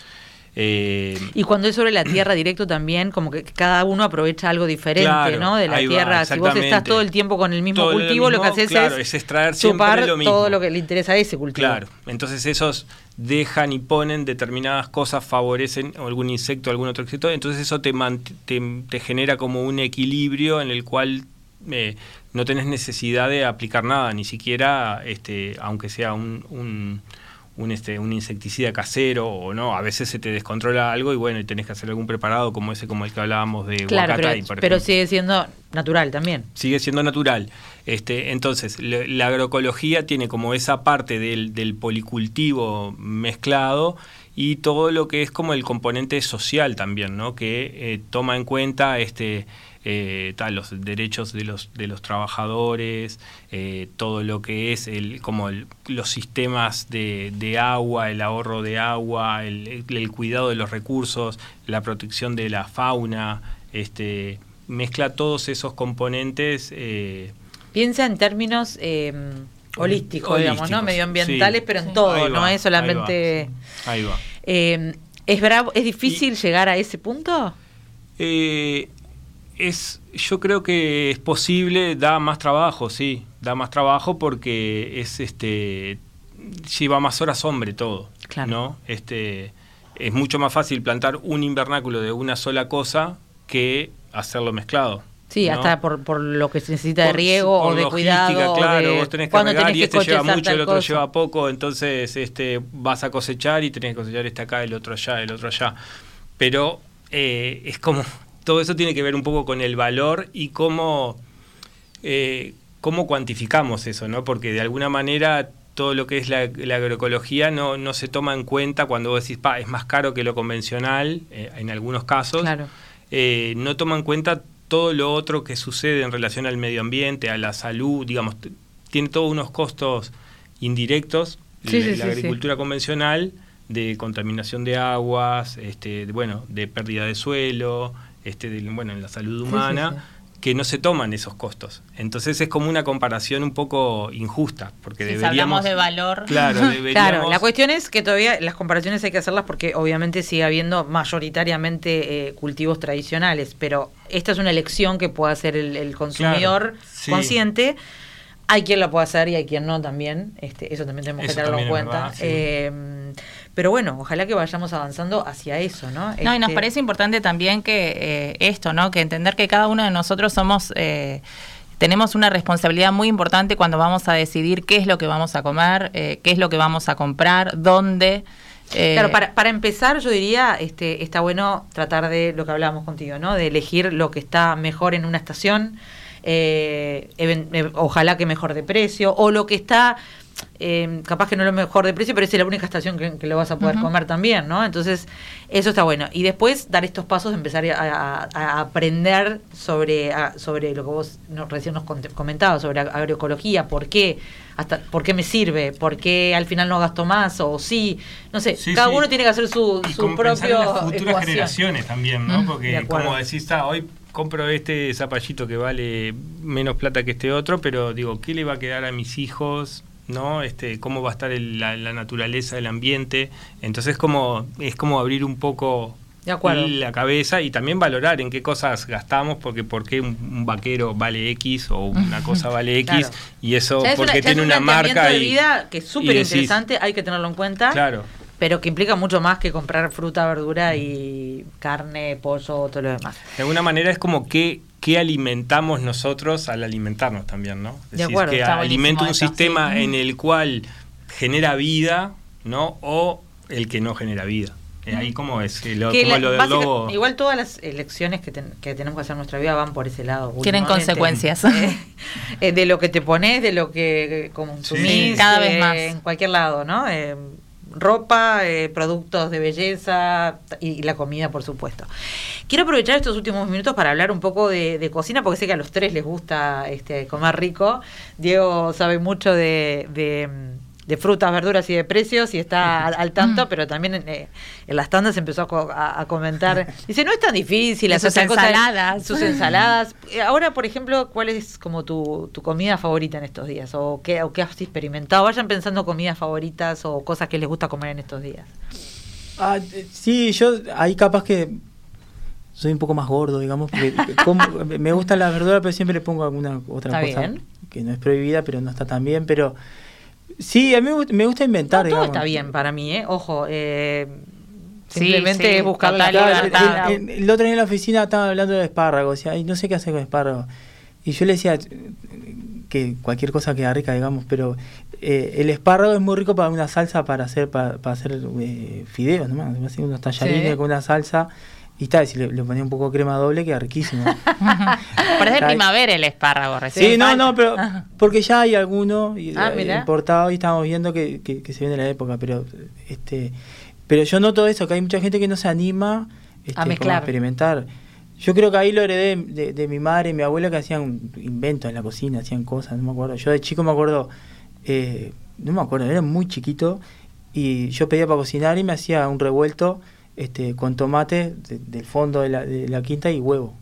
Eh, y cuando es sobre la tierra directo también, como que cada uno aprovecha algo diferente, ¿no? De la tierra. si vos estás todo el tiempo con el mismo cultivo, lo, que haces es, extraer siempre lo mismo. todo lo que le interesa a ese cultivo. Claro, entonces esos dejan y ponen determinadas cosas, favorecen algún insecto, algún otro insecto, entonces eso te, te, genera como un equilibrio en el cual eh, no tenés necesidad de aplicar nada, ni siquiera, este, aunque sea un, este, un insecticida casero o no, a veces se te descontrola algo y bueno, y tenés que hacer algún preparado como ese, como el que hablábamos de claro, pero, pero sigue siendo natural también. Sigue siendo natural. Este, entonces, la agroecología tiene como esa parte del, del policultivo mezclado y todo lo que es como el componente social también, ¿no? que eh, toma en cuenta este eh, tal, los derechos de los, de los trabajadores, eh, todo lo que es el, como los sistemas de, de, agua, el ahorro de agua, el, el, cuidado de los recursos, la protección de la fauna, este, mezcla todos esos componentes. Eh, Piensa en términos em, holísticos, digamos, ¿no? Medioambientales, pero en todo, no es solamente... Ahí va. ¿Es, bravo, ¿Es difícil llegar a ese punto? Eh, es, yo creo que es posible, da más trabajo, sí, da más trabajo porque es este lleva más horas hombre todo, ¿no? Este es mucho más fácil plantar un invernáculo de una sola cosa que hacerlo mezclado. Sí, hasta por, por, lo que se necesita de riego o de cuidado. Claro, vos tenés que regar y este lleva mucho, el otro lleva poco, entonces este vas a cosechar y tenés que cosechar este acá, el otro allá, el otro allá. Pero eh, es como todo eso tiene que ver un poco con el valor y cómo, eh, cómo cuantificamos eso, ¿no? Porque de alguna manera todo lo que es la, agroecología no, no, se toma en cuenta cuando vos decís, pa, es más caro que lo convencional, eh, en algunos casos. Eh, no toma en cuenta todo lo otro que sucede en relación al medio ambiente, a la salud, digamos, tiene todos unos costos indirectos, la, agricultura convencional, de contaminación de aguas, este, bueno, de pérdida de suelo, este, bueno, en la salud humana, que no se toman esos costos. Entonces es como una comparación un poco injusta, porque deberíamos... hablamos de valor... Claro, claro, la cuestión es que todavía las comparaciones hay que hacerlas porque obviamente sigue habiendo mayoritariamente eh, cultivos tradicionales, pero esta es una elección que puede hacer el, consumidor consciente. Hay quien lo puede hacer y hay quien no también. Este, eso también tenemos que tenerlo en cuenta. Eh, pero bueno, ojalá que vayamos avanzando hacia eso, ¿no? No, y nos este, parece importante también que eh, esto, ¿no? Que entender que cada uno de nosotros somos... Eh, tenemos una responsabilidad muy importante cuando vamos a decidir qué es lo que vamos a comer, eh, qué es lo que vamos a comprar, dónde. claro, para, para empezar, yo diría, este, está bueno tratar de lo que hablábamos contigo, ¿no? De elegir lo que está mejor en una estación, ojalá que mejor de precio, o lo que está eh, capaz que no es lo mejor de precio, pero es la única estación que, lo vas a poder comer también, ¿no? Entonces, eso está bueno. Y después dar estos pasos, empezar a, aprender sobre, sobre lo que vos recién nos comentabas, sobre agroecología, por qué, hasta por qué me sirve, por qué al final no gasto más, o sí, no sé, cada uno tiene que hacer su, su propio. las futuras generaciones también, ¿no? Porque como decís, ah, hoy compro este zapallito que vale menos plata que este otro, pero digo, ¿qué le va a quedar a mis hijos? ¿no? Este, cómo va a estar la, naturaleza, el ambiente. Entonces como, es como abrir un poco la cabeza y también valorar en qué cosas gastamos, porque por qué un, vaquero vale X o una cosa vale X y eso porque tiene una marca de vida que es súper interesante, hay que tenerlo en cuenta. Claro. Pero que implica mucho más que comprar fruta, verdura y carne, pollo, todo lo demás. De alguna manera es como que qué alimentamos nosotros al alimentarnos también, ¿no? Es decir, que alimento un sistema en el cual genera vida, ¿no? O el que no genera vida. Eh, ahí como es, lo, del Igual todas las elecciones que, que, tenemos que hacer en nuestra vida van por ese lado. Tienen consecuencias. Eh, de lo que te pones, de lo que consumís, cada vez más. en cualquier lado, ¿no? Eh, ropa, eh, productos de belleza y, la comida, por supuesto. Quiero aprovechar estos últimos minutos para hablar un poco de, cocina, porque sé que a los tres les gusta este, comer rico. Diego sabe mucho de de frutas, verduras y de precios y está al, tanto, mm. pero también eh, en, las tandas empezó a, comentar. Dice, no es tan difícil hacer sus ensaladas. sus ensaladas. Eh, ahora, por ejemplo, ¿cuál es como tu, tu comida favorita en estos días? ¿O qué, ¿O qué has experimentado? Vayan pensando comidas favoritas o cosas que les gusta comer en estos días. Ah, eh, sí, yo ahí capaz que soy un poco más gordo, digamos, porque como- me gusta la verdura, pero siempre le pongo alguna otra Está cosa bien. que no es prohibida, pero no está tan bien, pero sí, a mí me gusta, me gusta inventar, No, todo digamos. está bien para mí, ¿eh? Ojo, eh, Sí, simplemente sí, es buscar la libertad. el, el- el otro día en la oficina estaban hablando de espárragos, decía, ay, no sé qué hacer con espárragos. Y yo le decía que cualquier cosa queda rica, digamos, pero eh, el espárrago es muy rico para una salsa para hacer para, para hacer eh, fideos, nomás, hacer unos tallarines Sí. con una salsa y tal, si le, le ponía un poco de crema doble queda riquísimo. Está- primavera el espárrago recién. Sí, no, no, pero porque ya hay alguno y- Ah, eh, importado y estamos viendo que, que, que se viene la época, pero este pero yo noto eso, que hay mucha gente que no se anima este, como mezclar. experimentar. Yo creo que ahí lo heredé de, de mi madre y mi abuela que hacían inventos en la cocina, hacían cosas, no me acuerdo. Yo de chico me acuerdo, eh, no me acuerdo, era muy chiquito y yo pedía para cocinar y me hacía un revuelto este, con tomate de- del fondo de la, de la quinta y huevo.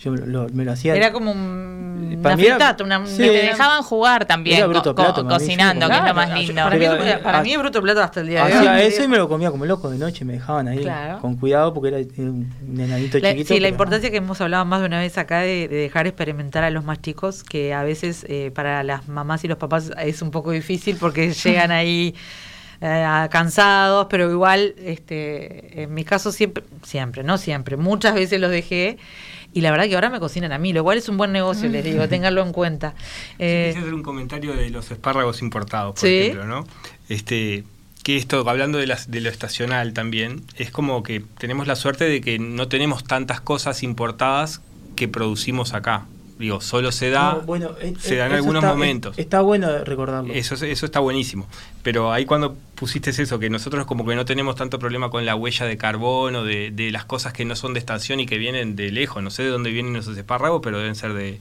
Yo me lo, me lo hacía. era como un, Para una frittata, una, sí, Que te dejaban jugar también Era co- bruto co- plato, cocinando, que es lo más lindo. Para, mí, Pero, para mí es bruto plato hasta el día de Hacía hoy. eso y me lo comía como loco de noche, me dejaban ahí Claro. con cuidado porque era un enanito La- chiquito. sí, la importancia que hemos hablado más de una vez acá de, de dejar experimentar a los más chicos, que a veces eh, para las mamás y los papás es un poco difícil porque llegan ahí eh, cansados, pero igual, este, en mi caso siempre, siempre, no siempre, muchas veces los dejé y la verdad que ahora me cocinan a mí, lo cual es un buen negocio, les digo, ténganlo en cuenta. Eh, Quise hacer un comentario de los espárragos importados, por Sí. ejemplo, ¿no? Este, que esto, hablando de, las, de lo estacional también, es como que tenemos la suerte de que no tenemos tantas cosas importadas que producimos acá. Digo, solo se da, No, bueno, eh, se eh, da en algunos está- momentos. Está bueno recordarlo. Eso, eso está buenísimo. Pero ahí cuando pusiste eso, que nosotros como que no tenemos tanto problema con la huella de carbono, de, de las cosas que no son de estación y que vienen de lejos. No sé de dónde vienen esos espárragos, pero deben ser de,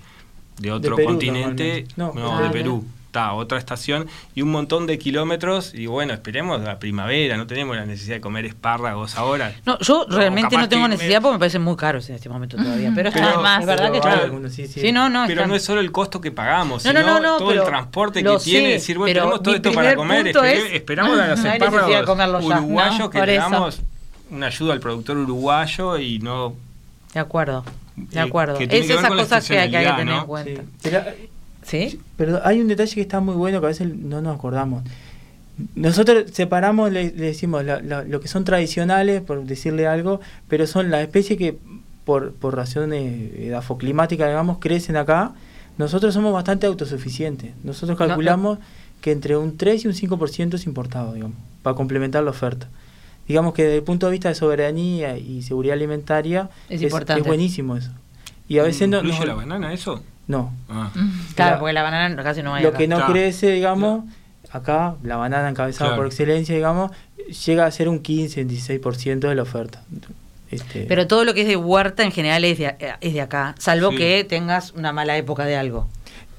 de otro Perú, continente. No, No, Ah, de. Perú. Está, otra estación y un montón de kilómetros. Y bueno, esperemos la primavera. No tenemos la necesidad de comer espárragos ahora. no, yo No, realmente no tengo que me- necesidad porque me parecen muy caros en este momento todavía, pero, Pero- está- Además, es verdad que pero está. algunos, sí, sí. Sí, no, no, pero están- no es solo el costo que pagamos, No, sino no, no, no, todo pero el transporte que tiene. sé, decir, bueno, pero tenemos todo esto para comer. es- esperamos a los necesidad espárragos uruguayos no, que le damos una ayuda al productor uruguayo y no. De acuerdo, de Eh, acuerdo. Es esas cosas que hay que, hay que estacionalidad, tener en cuenta. Pero, ¿Sí? pero hay un detalle que está muy bueno que a veces no nos acordamos. Nosotros separamos, le, le decimos, la- la- lo que son tradicionales, por decirle algo, pero son las especies que por, por razones edafoclimáticas, digamos, crecen acá. Nosotros somos bastante autosuficientes. Nosotros No, no. calculamos que entre un 3 y un 5% es importado, digamos, para complementar la oferta. Digamos que desde el punto de vista de soberanía y seguridad alimentaria Es importante. buenísimo eso. Y a veces no... ¿Incluye no- la banana eso? No, Ah. Claro, La- porque la banana casi no hay lo acá. que no Claro. crece, digamos, acá, la banana encabezada Claro. por excelencia, digamos, llega a ser un 15, un 16% de la oferta. Este, Pero todo lo que es de huerta en general es de, es de acá, salvo Sí. que tengas una mala época de algo.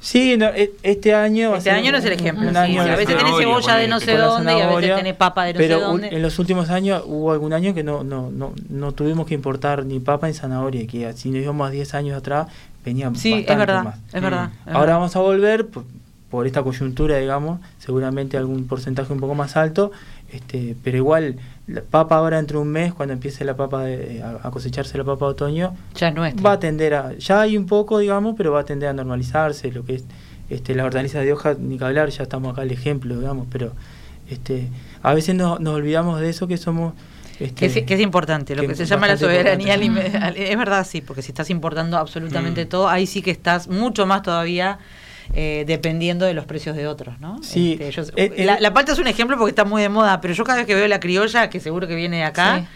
sí, no, e- este año... Este año no es el ejemplo. un sí, año sí, a veces tenés cebolla de no sé dónde y a veces tenés papa de no pero sé dónde. en los últimos años hubo algún año que no, no, no, no tuvimos que importar ni papa ni zanahoria, que si nos íbamos 10 años atrás venía Sí, es verdad, más. es verdad. es Ahora verdad. vamos a volver por, por esta coyuntura, digamos, seguramente algún porcentaje un poco más alto, este, pero igual la papa ahora entre un mes, cuando empiece la papa de- a, a cosecharse la papa de otoño, Ya es nuestra. va a tender a, ya hay un poco, digamos, pero va a tender a normalizarse, lo que es este, las hortalizas de hoja, ni que hablar, ya estamos acá el ejemplo, digamos, pero este, a veces no- nos olvidamos de eso que somos... Este, Que es, que es importante, lo que que se llama la soberanía importante. alimentar. Es verdad, sí, porque si estás importando absolutamente Mm. todo, ahí sí que estás mucho más todavía eh, dependiendo de los precios de otros, ¿no? Sí, Este, yo- eh, la, la palta es un ejemplo porque está muy de moda, pero yo cada vez que veo la criolla, que seguro que viene de acá, Sí.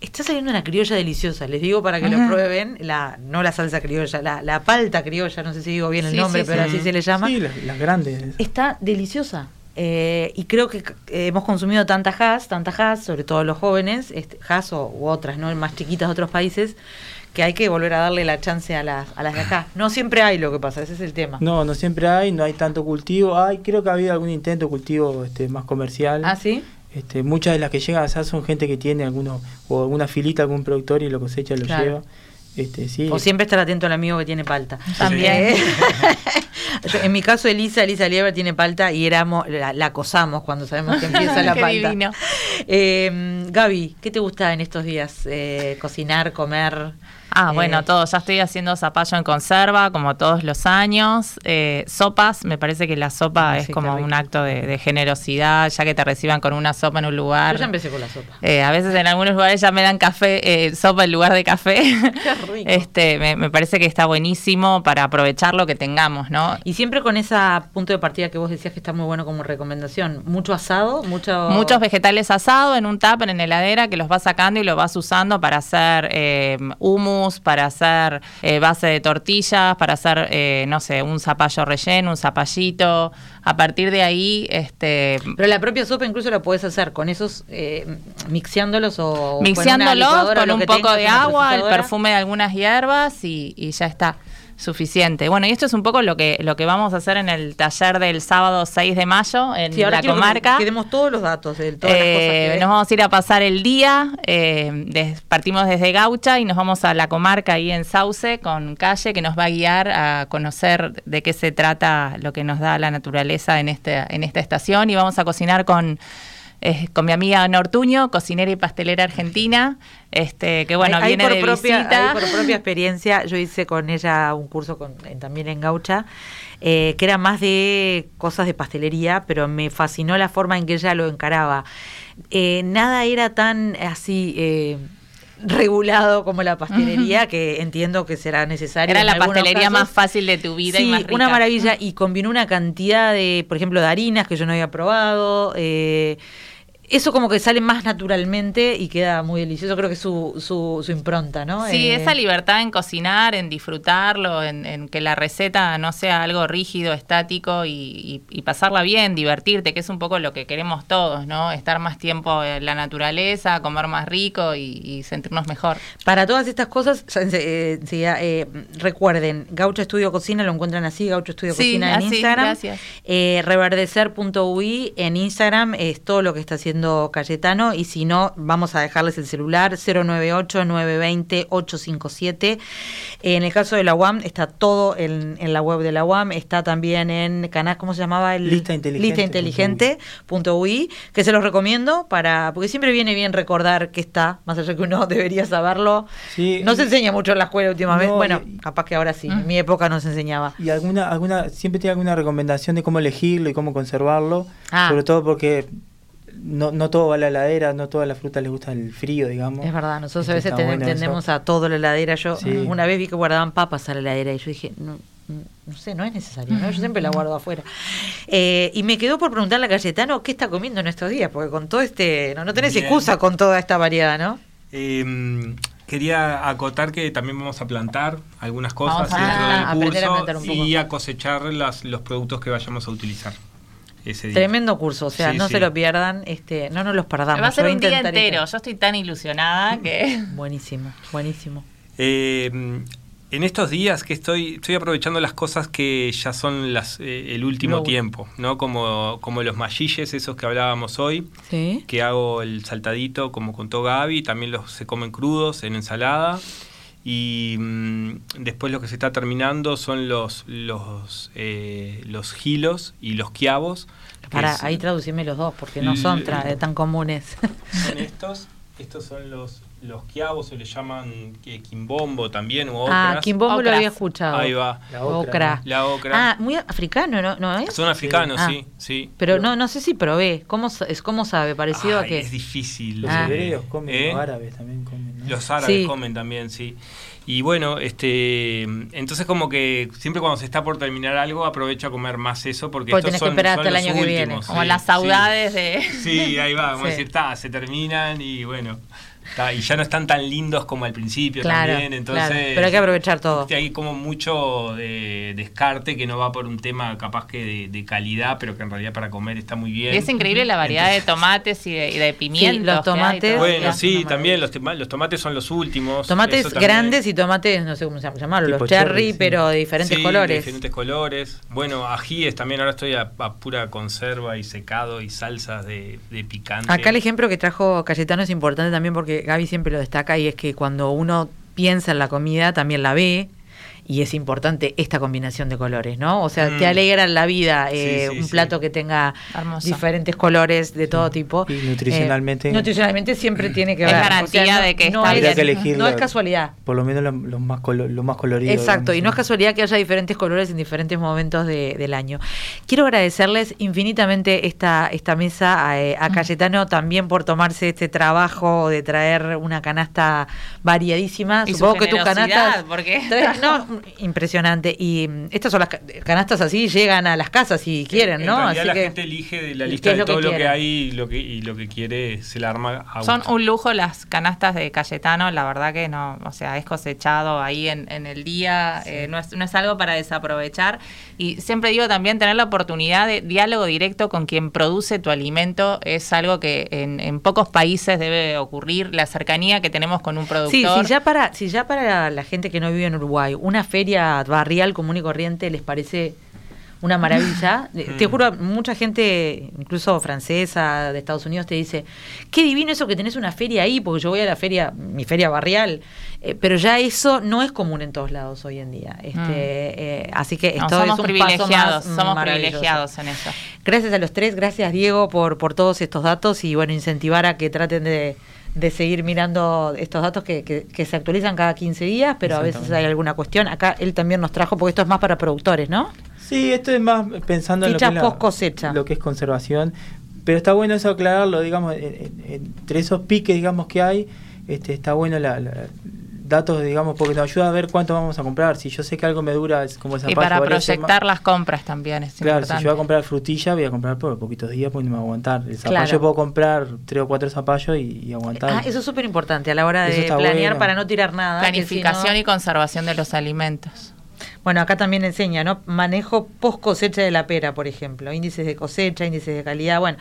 está saliendo una criolla deliciosa. Les digo para que lo prueben, la no la salsa criolla, la, la palta criolla, no sé si digo bien el nombre, sí, pero sí. así se le llama Sí, las, las grandes. está deliciosa. Eh, y creo que hemos consumido tanta Hass, tanta Hass, sobre todo los jóvenes, este, Hass o, u otras, ¿no? más chiquitas de otros países, que hay que volver a darle la chance a las, a las de acá. No siempre hay lo que pasa, ese es el tema. No, no siempre hay, no hay tanto cultivo. Hay, creo que ha habido algún intento de cultivo este, más comercial. ¿Ah, sí? Este, muchas de las que llegan allá son gente que tiene alguno, o alguna filita, algún productor y lo cosecha y lo Claro. lleva. Este, sí. O siempre estar atento al amigo que tiene palta. También. En mi caso, Elisa, Elisa Lieber tiene palta y éramos, la, la acosamos cuando sabemos que empieza la Qué palta. divino. Eh, Gaby, ¿qué te gusta en estos días? Eh, cocinar, comer. Ah, Eh, bueno, todo. Ya estoy haciendo zapallo en conserva, como todos los años. Eh, sopas, me parece que la sopa es como rico. un acto de, de generosidad, ya que te reciban con una sopa en un lugar. Yo ya empecé con la sopa. Eh, a veces en algunos lugares ya me dan café, eh, sopa en lugar de café. Qué rico. Este, me, me parece que está buenísimo para aprovechar lo que tengamos, ¿no? Y siempre con ese punto de partida que vos decías que está muy bueno como recomendación. Mucho asado, mucho... Muchos vegetales asados en un tupper en heladera que los vas sacando y los vas usando para hacer eh, hummus, para hacer eh, base de tortillas, para hacer, eh, no sé, un zapallo relleno, un zapallito. A partir de ahí, este, Pero la propia sopa incluso la puedes hacer con esos, eh, mixeándolos o... con mixeándolos con lo un poco de agua, el perfume de algunas hierbas y, y ya está. Suficiente. Bueno, y esto es un poco lo que, lo que vamos a hacer en el taller del sábado 6 de mayo en Sí, ahora la comarca. Que demos todos los datos de todas las cosas que Eh, nos vamos a ir a pasar el día, eh, des- partimos desde Gaucha y nos vamos a la comarca ahí en Sauce con Calle que nos va a guiar a conocer de qué se trata lo que nos da la naturaleza en, este, en esta estación y vamos a cocinar con, eh, con mi amiga Nortuño, cocinera y pastelera argentina, este, que bueno, Ahí- ahí viene por de propia, visita. ahí por propia experiencia, yo hice con ella un curso con- también en Gaucha, eh, que era más de cosas de pastelería, pero me fascinó la forma en que ella lo encaraba. Eh, nada era tan así... eh, regulado como la pastelería que entiendo que será necesario Era en la pastelería casos. más fácil de tu vida y Sí, más rica. una maravilla y combinó una cantidad de, por ejemplo, de harinas que yo no había probado. eh, eso como que sale más naturalmente y queda muy delicioso. Creo que es su, su, su impronta, ¿no? Sí, Eh, esa libertad en cocinar, en disfrutarlo, en, en que la receta no sea algo rígido, estático y, y- y pasarla bien, divertirte, que es un poco lo que queremos todos, ¿no? Estar más tiempo en la naturaleza, comer más rico y, y sentirnos mejor. Para todas estas cosas, eh, eh, recuerden, Gaucho Estudio Cocina, lo encuentran así, Gaucho Estudio Sí, Cocina en así, Instagram. gracias. Reverdecer.ui en Instagram es todo lo que está haciendo Cayetano y si no, vamos a dejarles el celular 098-920-857. En el caso de la UAM, está todo en, en la web de la UAM, está también en canal, ¿cómo se llamaba? El, Lista inteligente Lista inteligente punto UI, que se los recomiendo para porque siempre viene bien recordar que está, más allá que uno debería saberlo. Sí, no se enseña mucho en la escuela últimamente. No, bueno, y- capaz que ahora sí. Mm. En mi época no se enseñaba. Y alguna, alguna, siempre tiene alguna recomendación de cómo elegirlo y cómo conservarlo. Ah. Sobre todo porque no, no todo va a la heladera, no toda la fruta les gusta el frío, digamos. Es verdad, nosotros a Este, veces tendemos a todo la heladera. Yo Sí. una vez vi que guardaban papas a la heladera y yo dije, no, no sé, no es necesario, ¿no? yo siempre la guardo afuera. Eh, y me quedó por preguntarle a Cayetano qué está comiendo en estos días, porque con todo este, no, no tenés Bien. excusa con toda esta variedad, ¿no? Eh, quería acotar que también vamos a plantar algunas cosas Vamos a dentro del a curso y a cosechar las, los productos que vayamos a utilizar ese día. Tremendo curso, o sea, Sí, no sí. se lo pierdan, este, no nos los perdamos. Va a ser un día entero, yo estoy tan ilusionada que... Buenísimo, buenísimo. Eh, en estos días que estoy, estoy aprovechando las cosas que ya son las, eh, el último tiempo, ¿no? Como, como los machilles, esos que hablábamos hoy, Sí. que hago el saltadito, como contó Gaby, también los se comen crudos en ensalada. Y mm, después lo que se está terminando son los los eh, los gilos y los quiabos. Para ahí traducirme los dos, porque no son tra- tan comunes. son estos. Estos son los, los quiabos, se le llaman eh, quimbombo también, o ah, ocras. Kimbombo lo Ocras. había escuchado. Ahí va. La ocra. La ocra. Ah, muy africano, ¿no, ¿No es? Son africanos, Ah. sí, sí. Pero no, no sé si probé. ¿Cómo, es, cómo sabe? Parecido a Ay, que... Es difícil. Los Ah. hebreos comen, ¿Eh? los árabes también comen. ¿no? Los árabes Sí. comen también, sí. Y bueno, este, entonces como que siempre cuando se está por terminar algo aprovecho a comer más eso porque Porque estos tenés que son, esperar son hasta el los año que viene. últimos, Como sí, las sí. saudades de... Sí, ahí va, vamos a Sí. decir, ta, se terminan y bueno, y ya no están tan lindos como al principio Claro, también, entonces... claro. Pero hay que aprovechar todo. Hay como mucho eh, descarte que no va por un tema capaz que de, de calidad, pero que en realidad para comer está muy bien. Y es increíble la variedad de tomates y de, y de pimientos. los que hay, tomates-. Bueno, sí, también los, los tomates son los últimos. Tomates grandes y tomates, no sé cómo se llaman, los cherry, cherry, sí. pero de diferentes Sí, colores. de diferentes colores. Bueno, ajíes también, ahora estoy a, a pura conserva y secado y salsas de, de picante. Acá el ejemplo que trajo Cayetano es importante también porque Gaby siempre lo destaca y es que cuando uno piensa en la comida también la ve y es importante esta combinación de colores, ¿no? O sea, te Mm. alegra la vida eh, sí, un sí. plato que tenga Hermoso. diferentes colores de todo tipo. Y nutricionalmente- Eh, nutricionalmente siempre tiene que Es ver. garantía de que no, está es, que elegir no la- es casualidad. Por lo menos lo, lo más, colo- lo más colorido. Exacto, digamos, y no es casualidad que haya diferentes colores en diferentes momentos de- del año. Quiero agradecerles infinitamente esta, esta mesa a, eh, a Cayetano también por tomarse este trabajo de traer una canasta variadísima. Y su Supongo que tus canastas. porque- no, impresionante. Y mm, estas son las ca- canastas así, llegan a las casas si quieren, En ¿no? realidad Así la que- gente elige de la ¿Qué lista de lo que todo lo que hay y lo que, y lo que quiere se la arma a Son un lujo las canastas de Cayetano, la verdad que no, o sea, es cosechado ahí en, en el día, eh, no, es, no es algo para desaprovechar. Y siempre digo también tener la oportunidad de diálogo directo con quien produce tu alimento es algo que en, en pocos países debe ocurrir, la cercanía que tenemos con un productor. Sí, si ya para, si ya para la gente que no vive en Uruguay, una feria barrial común y corriente les parece una maravilla. Eh, te juro, mucha gente, incluso francesa, de Estados Unidos, te dice, qué divino eso que tenés una feria ahí, porque yo voy a la feria, mi feria barrial. Eh, pero ya eso no es común en todos lados hoy en día. Este, Mm. eh, así que No, esto somos es un privilegiados, paso más somos privilegiados en eso. Gracias a los tres, gracias Diego por, por todos estos datos y bueno, incentivar a que traten de, de seguir mirando estos datos que, que- que se actualizan cada 15 días, pero a veces hay alguna cuestión. Acá él también nos trajo, porque esto es más para productores, ¿no? Sí, esto es más pensando en lo que, la- post cosecha. lo que es conservación. Pero está bueno eso aclararlo, digamos, en- en- entre esos piques, digamos, que hay, este, está bueno la, la- datos, digamos, porque nos ayuda a ver cuánto vamos a comprar. Si yo sé que algo me dura, es como esa Y para proyectar las compras también es Claro, importante. si yo voy a comprar frutilla, voy a comprar por poquitos días porque no me va a aguantar. El zapallo Claro. puedo comprar tres o cuatro zapallos y, y aguantar. Ah, eso es súper importante a la hora de planear bueno. para no tirar nada. Planificación no- y conservación de los alimentos. Bueno, acá también enseña, ¿no? Manejo post cosecha de la pera, por ejemplo. Índices de cosecha, índices de calidad. Bueno,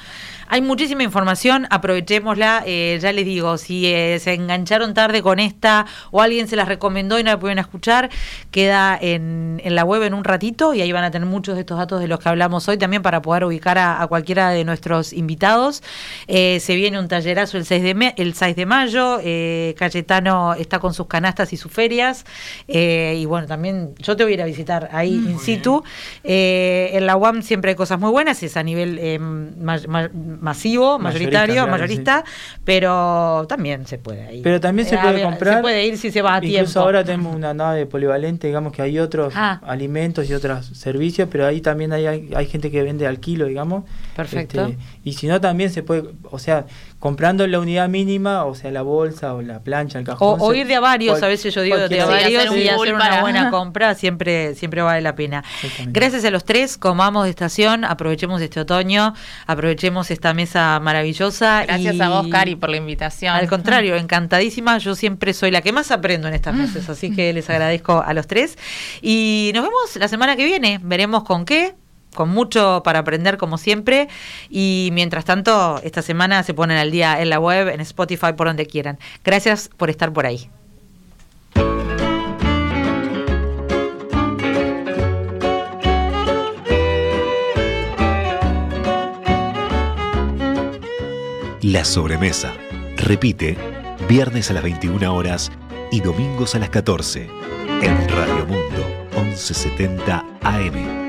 hay muchísima información, aprovechémosla. Eh, ya les digo, si eh, se engancharon tarde con esta o alguien se las recomendó y no la pudieron escuchar, queda en, la web en un ratito y ahí van a tener muchos de estos datos de los que hablamos hoy también para poder ubicar a, cualquiera de nuestros invitados. Eh, se viene un tallerazo el 6 de, el 6 de mayo. Cayetano está con sus canastas y sus ferias. Y bueno, también yo te voy ir a visitar ahí in situ. Eh, en la UAM siempre hay cosas muy buenas, es a nivel eh, ma- ma- masivo, mayoritario, claro, mayorista, pero también se puede ir. Pero también se Eh, puede comprar. Se puede ir si se va a Incluso tiempo. ahora tenemos una nave polivalente, digamos que hay otros Ah. alimentos y otros servicios, pero ahí también hay, hay, hay gente que vende al kilo, digamos. Perfecto. Este, y si no, también se puede, o sea, comprando la unidad mínima, o sea, la bolsa o la plancha, el cajón. o ir de a varios, cual- a veces yo digo de a Sí, varios hacer un y hacer una buena compra siempre, siempre vale la pena. Gracias a los tres, comamos de estación, aprovechemos este otoño, aprovechemos esta mesa maravillosa. Gracias y- a vos, Cari, por la invitación. Al contrario, encantadísima. Yo siempre soy la que más aprendo en estas mesas, así que les agradezco a los tres. Y nos vemos la semana que viene. Veremos con qué. Con mucho para aprender, como siempre. Y mientras tanto, esta semana se ponen al día en la web, en Spotify, por donde quieran. Gracias por estar por ahí. La sobremesa. Repite, viernes a las 21 horas y domingos a las 14 en Radio Mundo 1170 AM.